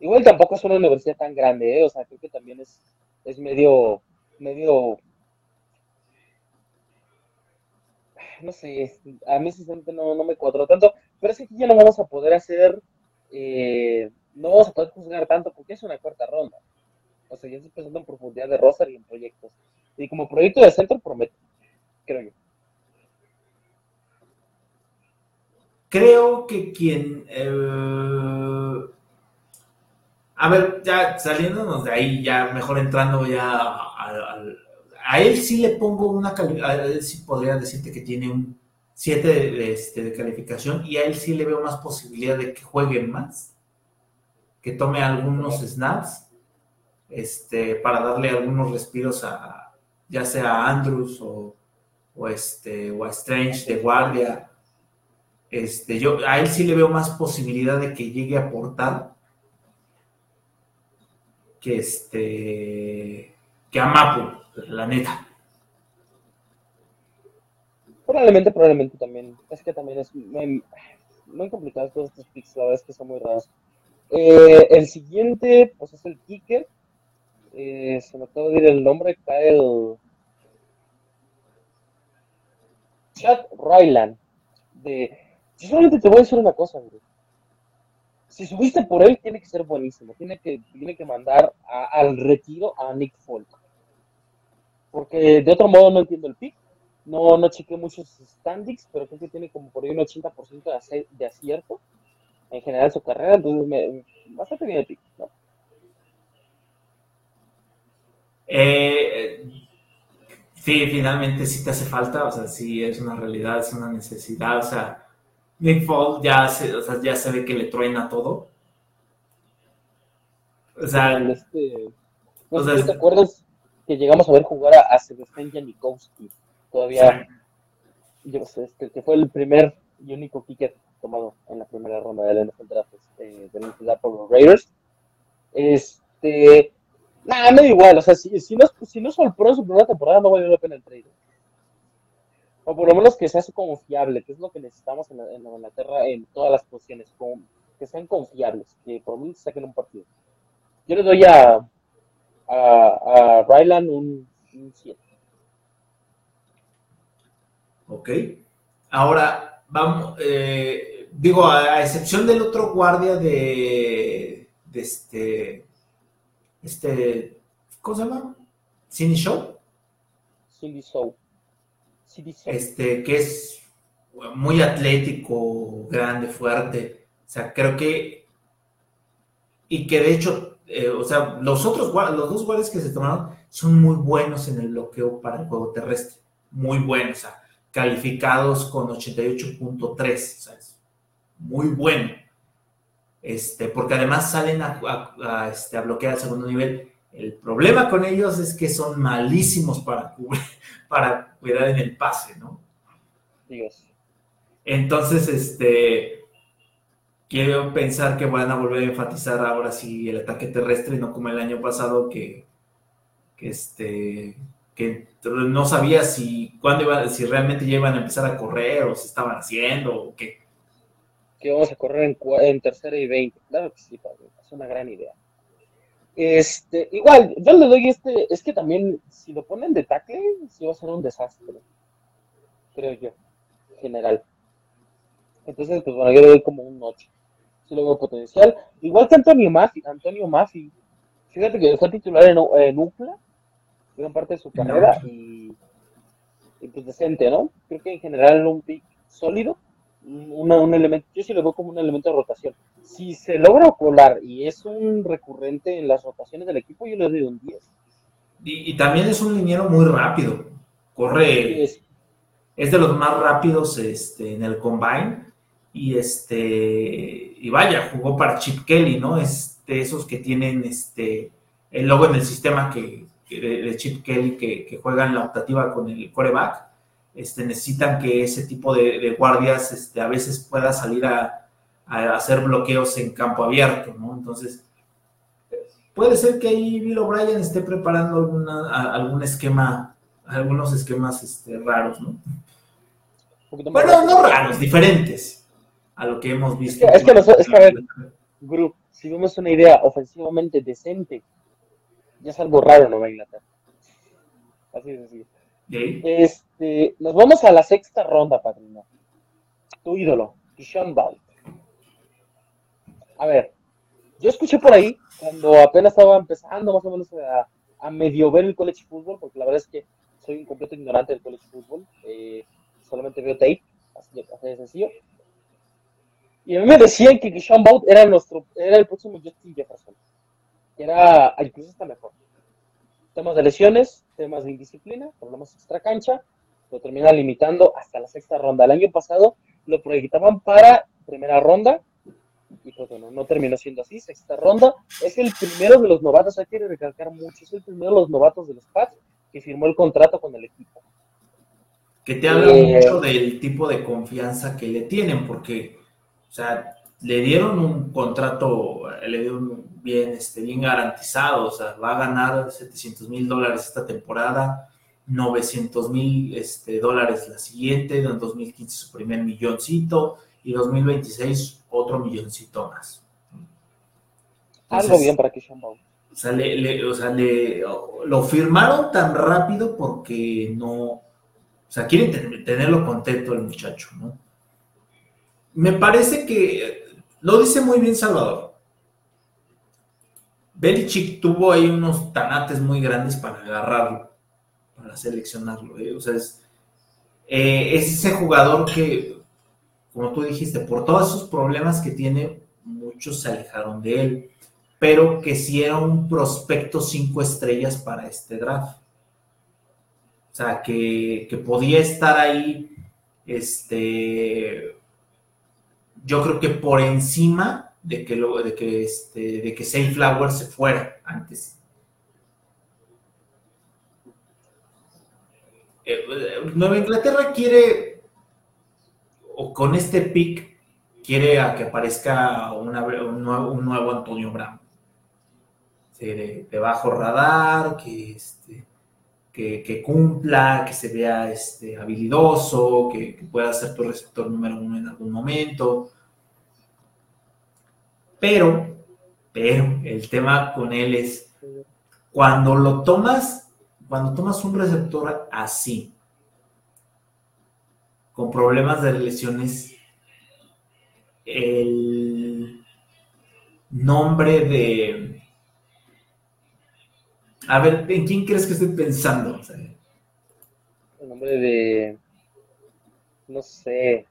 Speaker 2: Igual tampoco es una universidad tan grande, ¿eh? o sea, creo que también es, es medio, medio, no sé, a mí sinceramente no, no me cuadró tanto, pero es que aquí ya no vamos a poder hacer, eh, no vamos a poder juzgar tanto porque es una cuarta ronda. O sea, ya estoy pensando en profundidad de roster y en proyectos. Y como proyecto de centro promete, creo yo.
Speaker 1: Creo que quien... Eh, a ver, ya saliéndonos de ahí, ya mejor entrando ya a, él sí le pongo una calidad, a él sí podría decirte que tiene un 7 de, este, de calificación y a él sí le veo más posibilidad de que juegue más, que tome algunos snaps este, para darle algunos respiros a ya sea a Andrews o, o, este, o a Strange de guardia. Este, yo, a él sí le veo más posibilidad de que llegue a aportar que, este, que a Mapu, la neta.
Speaker 2: Probablemente, probablemente también. Es que también es muy, complicado todos estos picks, la verdad es que son muy raros. Eh, el siguiente, pues es el kicker. Eh, se me acaba de ir el nombre, Kyle. Chad Ryland. De... Yo solamente te voy a decir una cosa, bro. Si subiste por él, tiene que ser buenísimo. Tiene que, tiene que mandar al retiro a Nick Folk. Porque de otro modo no entiendo el pick. No, no chequé muchos standings, pero creo que tiene como por ahí un 80% de, acierto en general su carrera, entonces me, bastante bien pick, ¿no?
Speaker 1: Eh, sí, finalmente sí te hace falta, o sea, sí es una realidad, es una necesidad, o sea, Nick Foles ya se, o sea, ya se ve que le truena todo.
Speaker 2: O sea, este, ¿te acuerdas que llegamos a ver jugar a, a Sebastián Janikowski? Todavía, yo sé, este, que fue el primer y único kicker tomado en la primera ronda del NFL Draft este, de la por los Raiders. Este, nada, me da igual, o sea, si, si no, si no en su primera temporada, no vale la pena el trade. O por lo menos que sea confiable, que es lo que necesitamos en, en Inglaterra en todas las posiciones, que sean confiables, que por lo menos saquen un partido. Yo le doy a, a, a Ryland un 7.
Speaker 1: ¿Ok? Ahora, vamos, eh, digo, a, excepción del otro guardia de, de este, este, ¿cómo se llama? Cindy Show.
Speaker 2: Cindy Show.
Speaker 1: Este, que es muy atlético, grande, fuerte. O sea, creo que, y que de hecho, eh, o sea, los otros, los dos guardias que se tomaron son muy buenos en el bloqueo para el juego terrestre. Muy buenos. O sea, calificados con 88.3, o sea, es muy bueno. Este, porque además salen a, este, a, bloquear al segundo nivel. El problema con ellos es que son malísimos para, para cuidar en el pase, ¿no?
Speaker 2: Dios.
Speaker 1: Entonces, este, quiero pensar que van a volver a enfatizar ahora sí el ataque terrestre, no como el año pasado que, que este, no sabía si cuándo iba, si realmente ya iban a empezar a correr o se estaban haciendo o qué.
Speaker 2: Que vamos a correr en, tercera y veinte. Claro que sí, es una gran idea. Este, igual, yo le doy este, es que también, si lo ponen de tackle, sí va a ser un desastre, creo yo, en general. Entonces, pues bueno, yo le doy como un 8. Sí lo veo potencial. Igual que Antonio Maffi, Antonio Maffi, fíjate que fue titular en, en UCLA gran parte de su carrera y, pues decente, ¿no? Creo que en general un pick sólido, un elemento, yo sí lo veo como un elemento de rotación. Si se logra colar y es un recurrente en las rotaciones del equipo, yo le doy un 10.
Speaker 1: Y, también es un liniero muy rápido. Corre. es. de los más rápidos este, en el combine. Y este. Y vaya, jugó para Chip Kelly, ¿no? Es de esos que tienen este el logo en el sistema que, de, Chip Kelly que, juegan la optativa con el coreback, este, necesitan que ese tipo de, guardias este, a veces pueda salir a, hacer bloqueos en campo abierto, ¿no? Entonces, puede ser que ahí Bill O'Brien esté preparando alguna, algún esquema, algunos esquemas este, raros, ¿no? Bueno, no raros, diferentes a lo que hemos visto.
Speaker 2: Es que, es que, a ver, Group, si vemos una idea ofensivamente decente ya es algo raro Nueva Inglaterra. Así es así. Este, nos vamos a la sexta ronda, padrino. Tu ídolo, Sean Ball. A ver, yo escuché por ahí, cuando apenas estaba empezando más o menos a, medio ver el college football, porque la verdad es que soy un completo ignorante del college football, eh, solamente veo tape, así, de sencillo. Y a mí me decían que Sean Bout era, nuestro, era el próximo Justin Jefferson era incluso está mejor. Temas de lesiones, temas de indisciplina, problemas extra cancha, lo termina limitando hasta la sexta ronda. El año pasado lo proyectaban para primera ronda y pues bueno, no terminó siendo así, sexta ronda. Es el primero de los novatos, hay que recalcar mucho, es el primero de los novatos de los Pats que firmó el contrato con el equipo.
Speaker 1: Que te habla eh, mucho del tipo de confianza que le tienen, porque, o sea, le dieron un contrato, le dieron bien, este, bien garantizado, o sea, va a ganar 700 mil dólares esta temporada, 900 mil este, dólares la siguiente, en 2015 su primer milloncito y 2026 otro milloncito más.
Speaker 2: Algo bien para Christian Bauer.
Speaker 1: O sea, le, o sea le, lo firmaron tan rápido porque no, o sea, quieren tenerlo contento el muchacho, ¿no? Me parece que lo dice muy bien Salvador. Belichick tuvo ahí unos tanates muy grandes para agarrarlo para seleccionarlo. ¿eh? O sea, eh, es, ese jugador que, como tú dijiste, por todos esos problemas que tiene, muchos se alejaron de él, pero que sí era un prospecto cinco estrellas para este draft. O sea, que, que podía estar ahí, este, yo creo que por encima de que, lo, de que, este, de que Flower se fuera antes. Eh, Nueva Inglaterra quiere, o con este pick, quiere a que aparezca un, nuevo, Antonio Brown. De, bajo radar, que, este, que, cumpla, que se vea este, habilidoso, que, pueda ser tu receptor número uno en algún momento. Pero, pero, el tema con él es, cuando lo tomas cuando tomas un receptor así, con problemas de lesiones, el nombre de... A ver, ¿en quién crees que estoy pensando?
Speaker 2: el nombre de... No sé.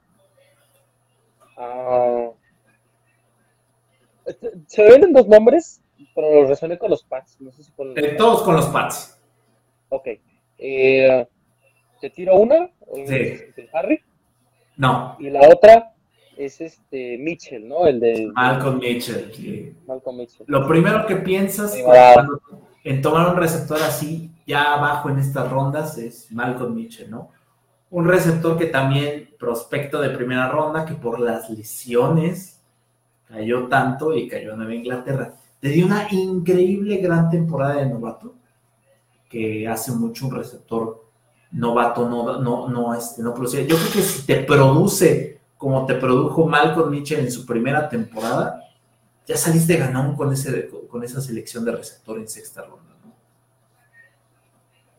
Speaker 2: Este, se ven dos nombres, pero los resuelve con los Pats. No sé si
Speaker 1: con los... todos con los Pats.
Speaker 2: Ok. Eh, ¿Te tiro una? Sí. Harry?
Speaker 1: No.
Speaker 2: Y la otra es este Mitchell, ¿no? El de
Speaker 1: Malcolm Mitchell.
Speaker 2: Malcolm Mitchell.
Speaker 1: Lo primero que piensas en tomar un receptor así, ya abajo en estas rondas, es Malcolm Mitchell, ¿no? Un receptor que también prospecto de primera ronda, que por las lesiones cayó tanto y cayó en Nueva Inglaterra. Le dio una increíble gran temporada de novato que hace mucho un receptor novato no, no, no, este, no produce. Yo creo que si te produce como te produjo Malcolm Mitchell en su primera temporada, ya saliste ganón con, ese, con esa selección de receptor en sexta ronda. ¿no?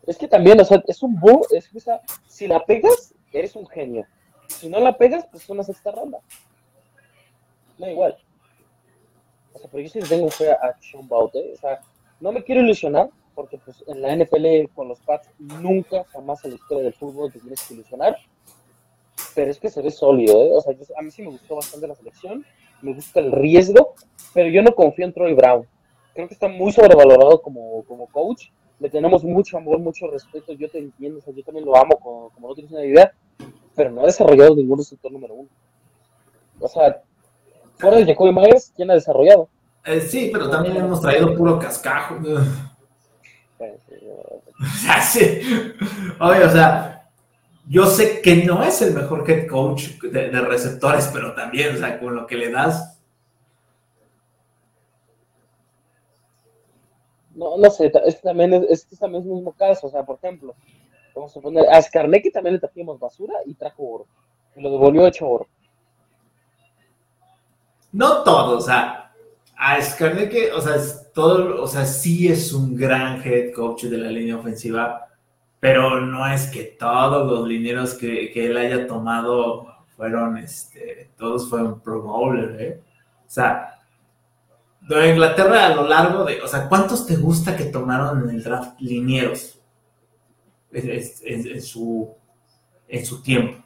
Speaker 2: Es que también, o sea, es un bug, es que, si la pegas, eres un genio. Si no la pegas, pues es una sexta ronda. Da igual. O sea, pero yo sí tengo fe a Sean Baute, o sea, no me quiero ilusionar, porque pues en la NFL con los Pats nunca, jamás en la historia del fútbol te tienes que ilusionar, pero es que se ve sólido, ¿eh? o sea, a mí sí me gustó bastante la selección, me gusta el riesgo, pero yo no confío en Troy Brown, creo que está muy sobrevalorado como, como coach, le tenemos mucho amor, mucho respeto, yo te entiendo, o sea, yo también lo amo, como, como no tienes una idea, pero no ha desarrollado ningún receptor número uno. O sea, fuera de Jacoby Myers, ¿quién ha desarrollado?
Speaker 1: Eh, sí, pero también hemos traído puro cascajo. o sea, yo sé que no es el mejor head coach de, receptores, pero también, o sea, con lo que le das.
Speaker 2: No, no sé, es también es, también el mismo caso, o sea, por ejemplo, vamos a poner, a Skarnecki también le trajimos basura y trajo oro, y lo devolvió hecho oro.
Speaker 1: No todo, o sea, a que, o sea, todo, o sea, sí es un gran head coach de la línea ofensiva, pero no es que todos los lineros que, él haya tomado fueron, este, todos fueron pro bowler, ¿eh? O sea, Nueva Inglaterra a lo largo de, o sea, ¿cuántos te gusta que tomaron en el draft linieros en, su, en su tiempo?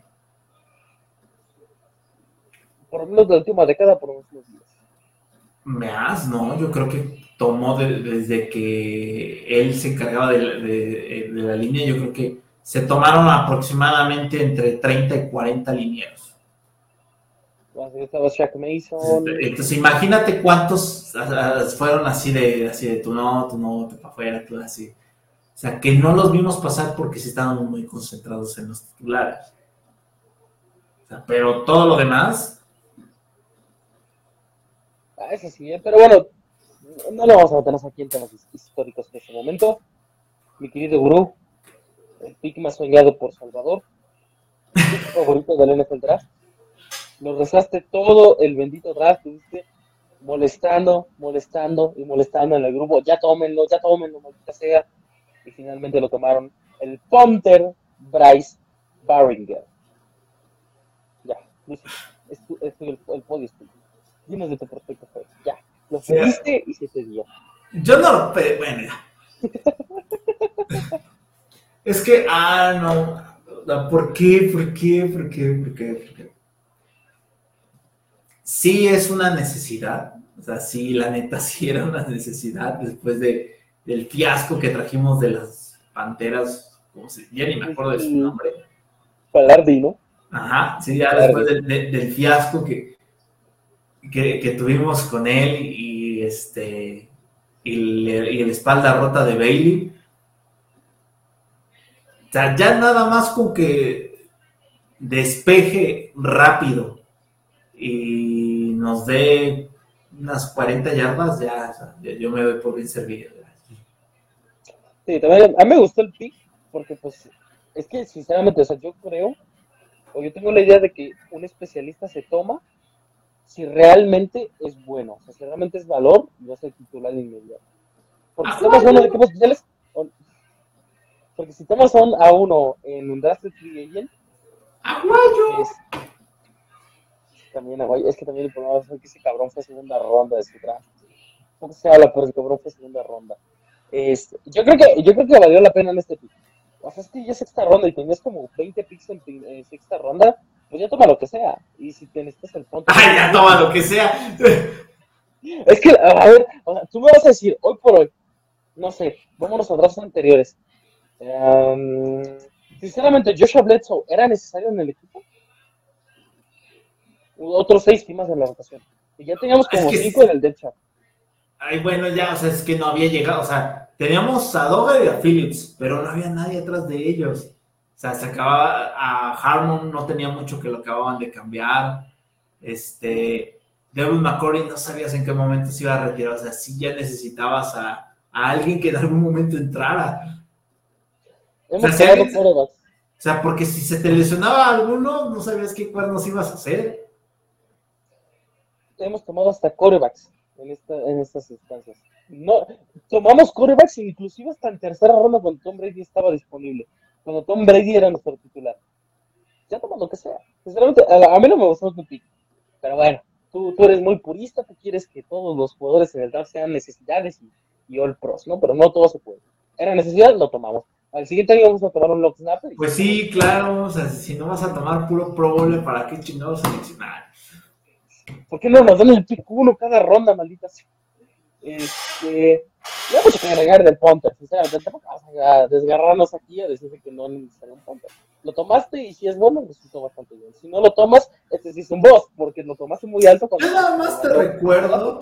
Speaker 2: Por lo menos de la última década, por lo menos
Speaker 1: más, ¿no? Yo creo que tomó desde que él se encargaba de, la línea, yo creo que se tomaron aproximadamente entre 30 y 40 linieros. Entonces imagínate cuántos fueron así de, así de tú no, tú no, tú para afuera, tú así. O sea, que no los vimos pasar porque sí estaban muy concentrados en los titulares. O sea, pero todo lo demás.
Speaker 2: Ah, eso sí, ¿eh? pero bueno, no lo vamos a meternos aquí en temas históricos en este momento. Mi querido gurú, el pick más soñado por Salvador, el favorito del NFL Draft. Lo rezaste todo el bendito draft, molestando, molestando y molestando en el grupo. Ya tómenlo, ya tómenlo, maldita sea. Y finalmente lo tomaron el punter Bryce Barringer. Ya, es, es el, el podio Dinos de tu prospecto, Ya, lo pediste y se te dio.
Speaker 1: Yo no lo pedí, bueno, es que, ah, no. ¿Por qué? ¿Por qué? ¿Por qué? ¿Por qué? ¿Por qué? Sí es una necesidad. O sea, sí, la neta, sí era una necesidad después de, del fiasco que trajimos de las panteras. ¿cómo se, ya ni me acuerdo de su nombre.
Speaker 2: Palardi, ¿no?
Speaker 1: Ajá, sí, ya después del fiasco que, que, tuvimos con él y este y, y la espalda rota de Bailey o sea, ya nada más con que despeje rápido y nos dé unas 40 yardas, ya, yo me doy por bien servido.
Speaker 2: Sí, también a mí me gustó el pick porque pues es que sinceramente, o sea, yo creo o yo tengo la idea de que un especialista se toma si realmente es bueno, o sea, si realmente es valor, yo soy titular inmediato. Porque si tomas uno de equipos especiales, porque si tomas a uno en un draft free agent,
Speaker 1: ¡Aguayo!
Speaker 2: Es, también Aguayo, es que también el problema es que ese cabrón fue segunda ronda de su draft. ¿Cómo se habla? Pero el cabrón fue segunda ronda. Este, yo creo que yo creo que valió la pena en este pick. O sea, es que ya es sexta ronda y tenías como 20 picks en, sexta ronda, pues ya toma lo que sea. Y si tienes el fondo.
Speaker 1: ¡Ay, ya toma lo que sea!
Speaker 2: Es que, a ver, o sea, tú me vas a decir, hoy por hoy, no sé, vámonos a drafts anteriores. Um, sinceramente, Joshua Bledsoe, ¿era necesario en el equipo? Otros seis más en la rotación. Y ya teníamos como cinco en el depth chart.
Speaker 1: Ay, bueno, ya, o sea, es que no había llegado, o sea, teníamos a Dogger y a Phillips, pero no había nadie atrás de ellos. O sea, se acababa, a Harmon no tenía mucho que lo acababan de cambiar. Este, Devin McCorry no sabías en qué momento se iba a retirar, o sea, sí ya necesitabas a, a alguien que en algún momento entrara. O sea, o sea, porque si se te lesionaba alguno, no sabías qué cuernos ibas a hacer.
Speaker 2: Hemos tomado hasta corebacks en, esta, en estas instancias. No, tomamos corebacks inclusive hasta en tercera ronda cuando Tom Brady estaba disponible. Cuando Tom Brady era nuestro titular. Ya tomamos lo que sea. Sinceramente, a, mí no me gustó tu pick. Pero bueno, tú, tú, eres muy purista, tú quieres que todos los jugadores en el draft sean necesidades y, y all pros, ¿no? Pero no todo se puede. Era necesidad, lo tomamos. Al siguiente año vamos a tomar un lock snapper.
Speaker 1: Pues sí, claro, o sea, si no vas a tomar puro Pro ¿para qué chingados seleccionar?
Speaker 2: ¿Por qué no nos dan el pick 1 cada ronda, maldita sea? Este, no hay mucho que agregar del punter, sinceramente, tampoco vamos a desgarrarnos aquí a decir que no necesita un punter. Lo tomaste y si es bueno, resultó bastante bien. Si no lo tomas, este sí es un boss, porque lo tomaste muy alto.
Speaker 1: Yo nada más te recuerdo,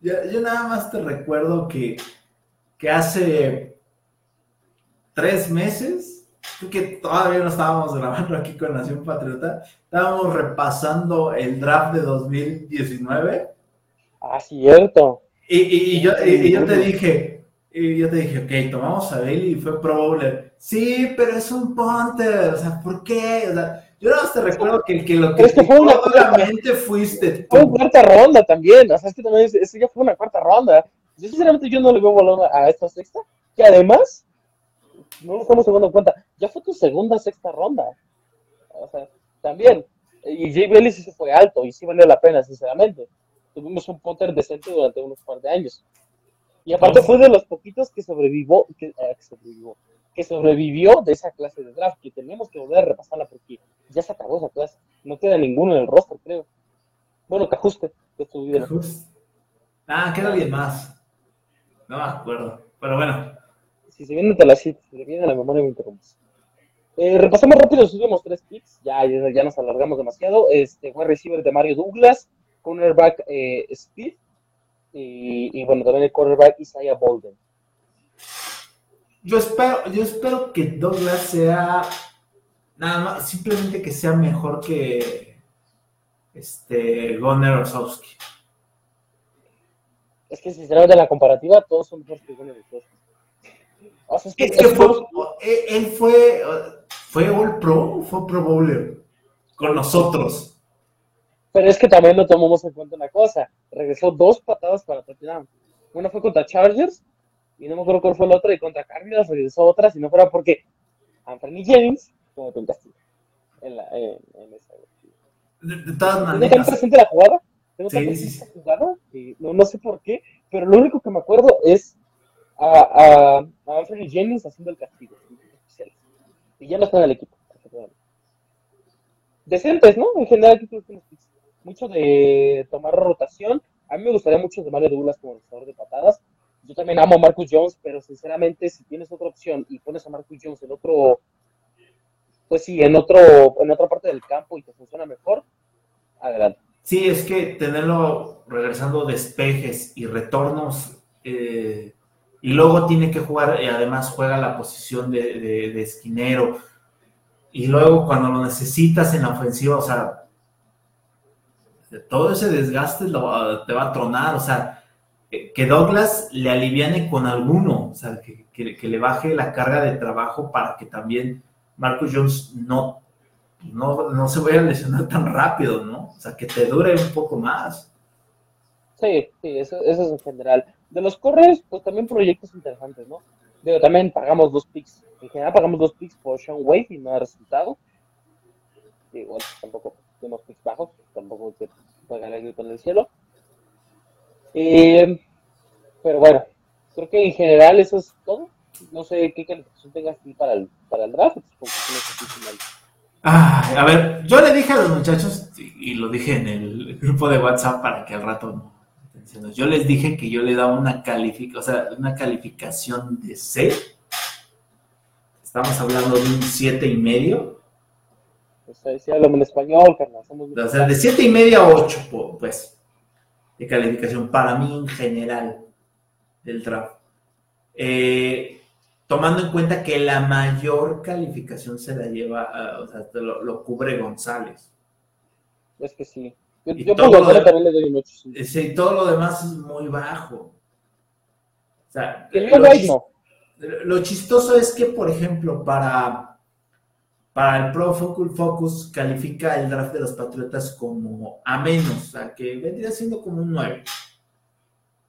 Speaker 1: yo, yo, nada más te recuerdo que, que hace tres meses, que todavía no estábamos grabando aquí con Nación Patriota, estábamos repasando el draft de 2019.
Speaker 2: Ah, cierto.
Speaker 1: Y, y, yo, y, yo te dije, y yo te dije, ok, tomamos a Bailey y fue Pro Bowler. Sí, pero es un punter, o sea, ¿por qué? O sea, yo nada más te recuerdo que, que lo que,
Speaker 2: es que fue una
Speaker 1: obviamente fuiste
Speaker 2: Fue una cuarta ronda también, o sea, es que también eso ya fue una cuarta ronda. Yo sinceramente yo no le veo valor a esta sexta, que además no lo estamos tomando en cuenta. Ya fue tu segunda, sexta ronda. O sea, también. Y Jay Bailey sí se fue alto y sí valió la pena, sinceramente. Tuvimos un Potter decente durante unos par de años. Y aparte fue de los poquitos que sobrevivió, que, eh, sobrevivió, que sobrevivió de esa clase de draft, que tenemos que volver a repasarla porque ya se acabó esa clase. No queda ninguno en el roster, creo. Bueno, que ajuste. Que
Speaker 1: Ah, queda alguien más. No me acuerdo. Pero bueno,
Speaker 2: si se viene de la si se viene a la memoria me interrumpes. Eh, repasamos rápido los últimos tres picks, ya, ya, nos alargamos demasiado. Este, wide receiver de Mario Douglas, cornerback eh, Speed, y, bueno, también el cornerback Isaiah Bolden.
Speaker 1: Yo espero, yo espero que Douglas sea nada más, simplemente que sea mejor que este Gunnar Osowski.
Speaker 2: Es que sinceramente la comparativa todos son mejores que Gunnar Osowski.
Speaker 1: O sea, es que, él fue, fue All Pro, fue Pro Bowler con nosotros.
Speaker 2: Pero es que también no tomamos en cuenta una cosa. Regresó dos patadas para touchdown. Una fue contra Chargers y no me acuerdo cuál fue la otra y contra Cardinals regresó otra, si no fuera porque Anthony Jennings como un castigo en, la, en, en esa.
Speaker 1: De, de todas maneras.
Speaker 2: presente la jugada? ¿Tengo sí, sí, sí. jugada? Y no, no sé por qué, pero lo único que me acuerdo es a, a, a Anthony Jennings haciendo el castigo. Y ya no está en el equipo. Decentes, ¿no? En general, mucho de tomar rotación. A mí me gustaría mucho de Mario Douglas como lanzador de patadas. Yo también amo a Marcus Jones, pero sinceramente, si tienes otra opción y pones a Marcus Jones en otro, pues sí, en otro, en otra parte del campo y te funciona mejor, adelante.
Speaker 1: Sí, es que tenerlo regresando despejes y retornos, eh, y luego tiene que jugar, y además juega la posición de, esquinero, y luego cuando lo necesitas en la ofensiva, o sea, todo ese desgaste te va a tronar, o sea, que Douglas le aliviane con alguno, o sea, que, que, le baje la carga de trabajo para que también Marcus Jones no, no, no se vaya a lesionar tan rápido, ¿no? O sea, que te dure un poco más.
Speaker 2: Sí, sí, eso, eso es en general. De los correos, pues también proyectos interesantes, ¿no? Pero también pagamos dos picks. En general pagamos dos picks por Sean Wade y no ha resultado. Igual tampoco tenemos picks bajos, tampoco que pagar el con el cielo. Eh, pero bueno, creo que en general eso es todo. No sé qué calificación tengas aquí para el, para el draft.
Speaker 1: a ver, yo le dije a los muchachos, y lo dije en el grupo de WhatsApp para que al rato Yo les dije que yo le daba una, calific o sea, una calificación de C. Estamos hablando de un 7 y medio.
Speaker 2: Pues decía en español, carnal.
Speaker 1: o sea, de 7 y medio a 8, pues de calificación para mí en general del draft. Eh, tomando en cuenta que la mayor calificación se la lleva, o sea, lo, cubre González.
Speaker 2: Es que sí. Yo, por González también le doy mucho.
Speaker 1: Sí, todo lo demás es muy bajo. O sea, lo chistoso es que, por ejemplo, para para el Pro Focus Focus califica el draft de los Patriotas como A menos, o sea, que vendría siendo como un 9.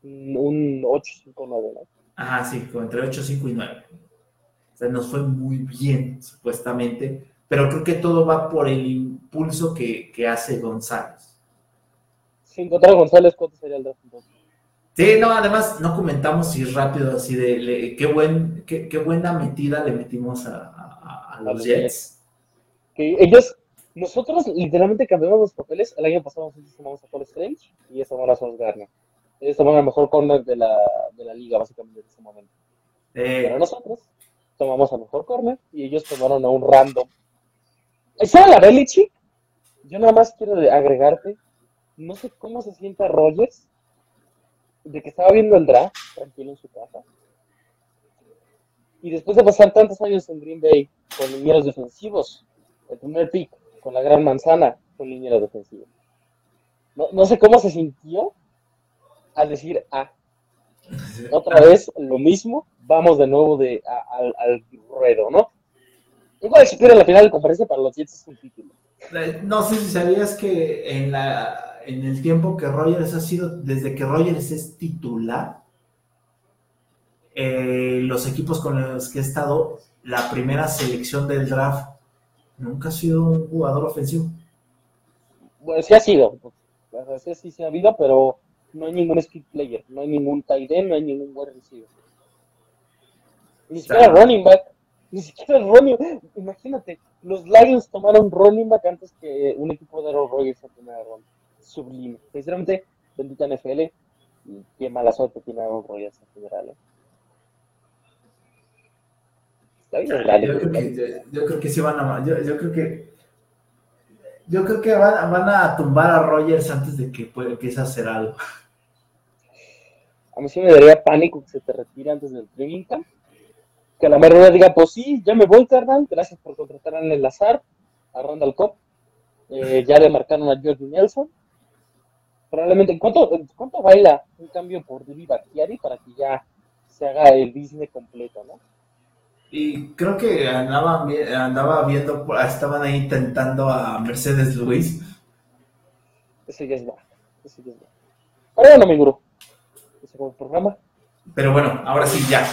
Speaker 2: Un 8, 5, 9, ¿no?
Speaker 1: Ajá, sí, como entre 8, 5 y 9. O sea, nos fue muy bien, supuestamente, pero creo que todo va por el impulso que, que hace González.
Speaker 2: Si encontrar a González, ¿cuánto sería el draft?
Speaker 1: Sí, no, además no comentamos si rápido, así de qué, buen, qué, qué, buena metida le metimos a, los Jets.
Speaker 2: Que ellos, nosotros literalmente cambiamos los papeles. El año pasado nosotros tomamos a Paul Strange y esta semana somos Garner. Ellos tomaron el mejor corner de la, de la liga, básicamente, en ese momento. Eh. Pero nosotros tomamos al mejor corner y ellos tomaron a un random. ¿Esa la Belichick? Yo nada más quiero agregarte, no sé cómo se sienta Rogers de que estaba viendo el draft tranquilo en su casa. Y después de pasar tantos años en Green Bay con linieros defensivos. El primer pick con la gran manzana con linieros defensivos. No, no sé cómo se sintió al decir, ah, otra vez lo mismo, vamos de nuevo de, al, ruedo, ¿no? Igual si pierde la final de conferencia para los Jets es un título.
Speaker 1: No sé si sabías que en, la, en el tiempo que Rogers ha sido, desde que Rogers es titular, eh, los equipos con los que he estado la primera selección del draft nunca ha sido un jugador ofensivo.
Speaker 2: Bueno, sí ha sido, pues, sí, sí, sí ha habido, pero no hay ningún skill player, no hay ningún tight end, no hay ningún wide receiver. Ni siquiera running back, ni siquiera running Imagínate, los Lions tomaron running back antes que un equipo de Aaron Rodgers en primera ronda. Sublime. Sinceramente, bendita NFL, y qué mala suerte tiene Aaron Rodgers en general. ¿eh?
Speaker 1: yo, creo que, yo, creo que sí van a. Yo, yo creo que. Yo creo que van, van, a tumbar a Rogers antes de que empiece a hacer algo.
Speaker 2: A mí sí me daría pánico que se te retire antes del training Que la mera diga, pues sí, ya me voy, carnal. Gracias por contratar a el Lazar, a Randall Cobb. Eh, ya le marcaron a George Nelson. Probablemente, ¿cuánto, ¿cuánto baila un cambio por Divi Bacchiari para que ya se haga el Disney completo, no?
Speaker 1: Y creo que andaban, andaba viendo, estaban ahí intentando a Mercedes Luis.
Speaker 2: Ese ya es va. Ese ya es va. Pero bueno, mi gurú. Ese fue el programa.
Speaker 1: Pero bueno, ahora sí, ya.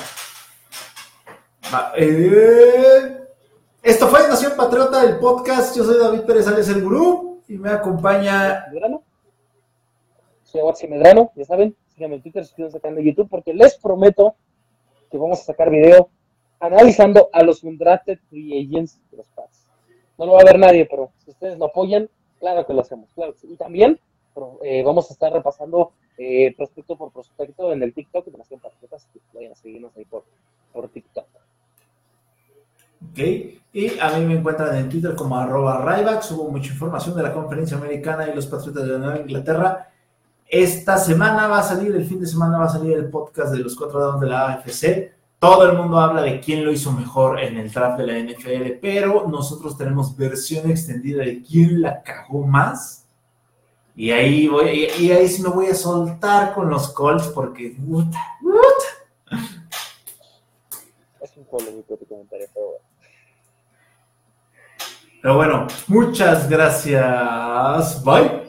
Speaker 1: Eh, esto fue Nación Patriota, el podcast. Yo soy David Pérez Alex, el gurú. Y me acompaña.
Speaker 2: Soy Waxi Medrano, ya saben. Síganme en Twitter, suscríbanse canal de YouTube, porque les prometo que vamos a sacar video analizando a los undrafted free agents de los Pats. No lo va a ver nadie, pero si ustedes lo apoyan, claro que lo hacemos. Claro Y también eh, vamos a estar repasando eh, prospecto por prospecto en el TikTok de Nación Patriotas, que vayan a seguirnos ahí por, por TikTok.
Speaker 1: Ok, y a mí me encuentran en Twitter como arroba Ryback, subo mucha información de la conferencia americana y los Patriotas de Nueva Inglaterra. Esta semana va a salir, el fin de semana va a salir el podcast de los cuatro dados de la AFC todo el mundo habla de quién lo hizo mejor en el draft de la NFL, pero nosotros tenemos versión extendida de quién la cagó más. Y ahí voy, y, ahí sí me voy a soltar con los Colts porque
Speaker 2: Es un polémico tu comentario, pero bueno.
Speaker 1: Pero bueno, muchas gracias. Bye.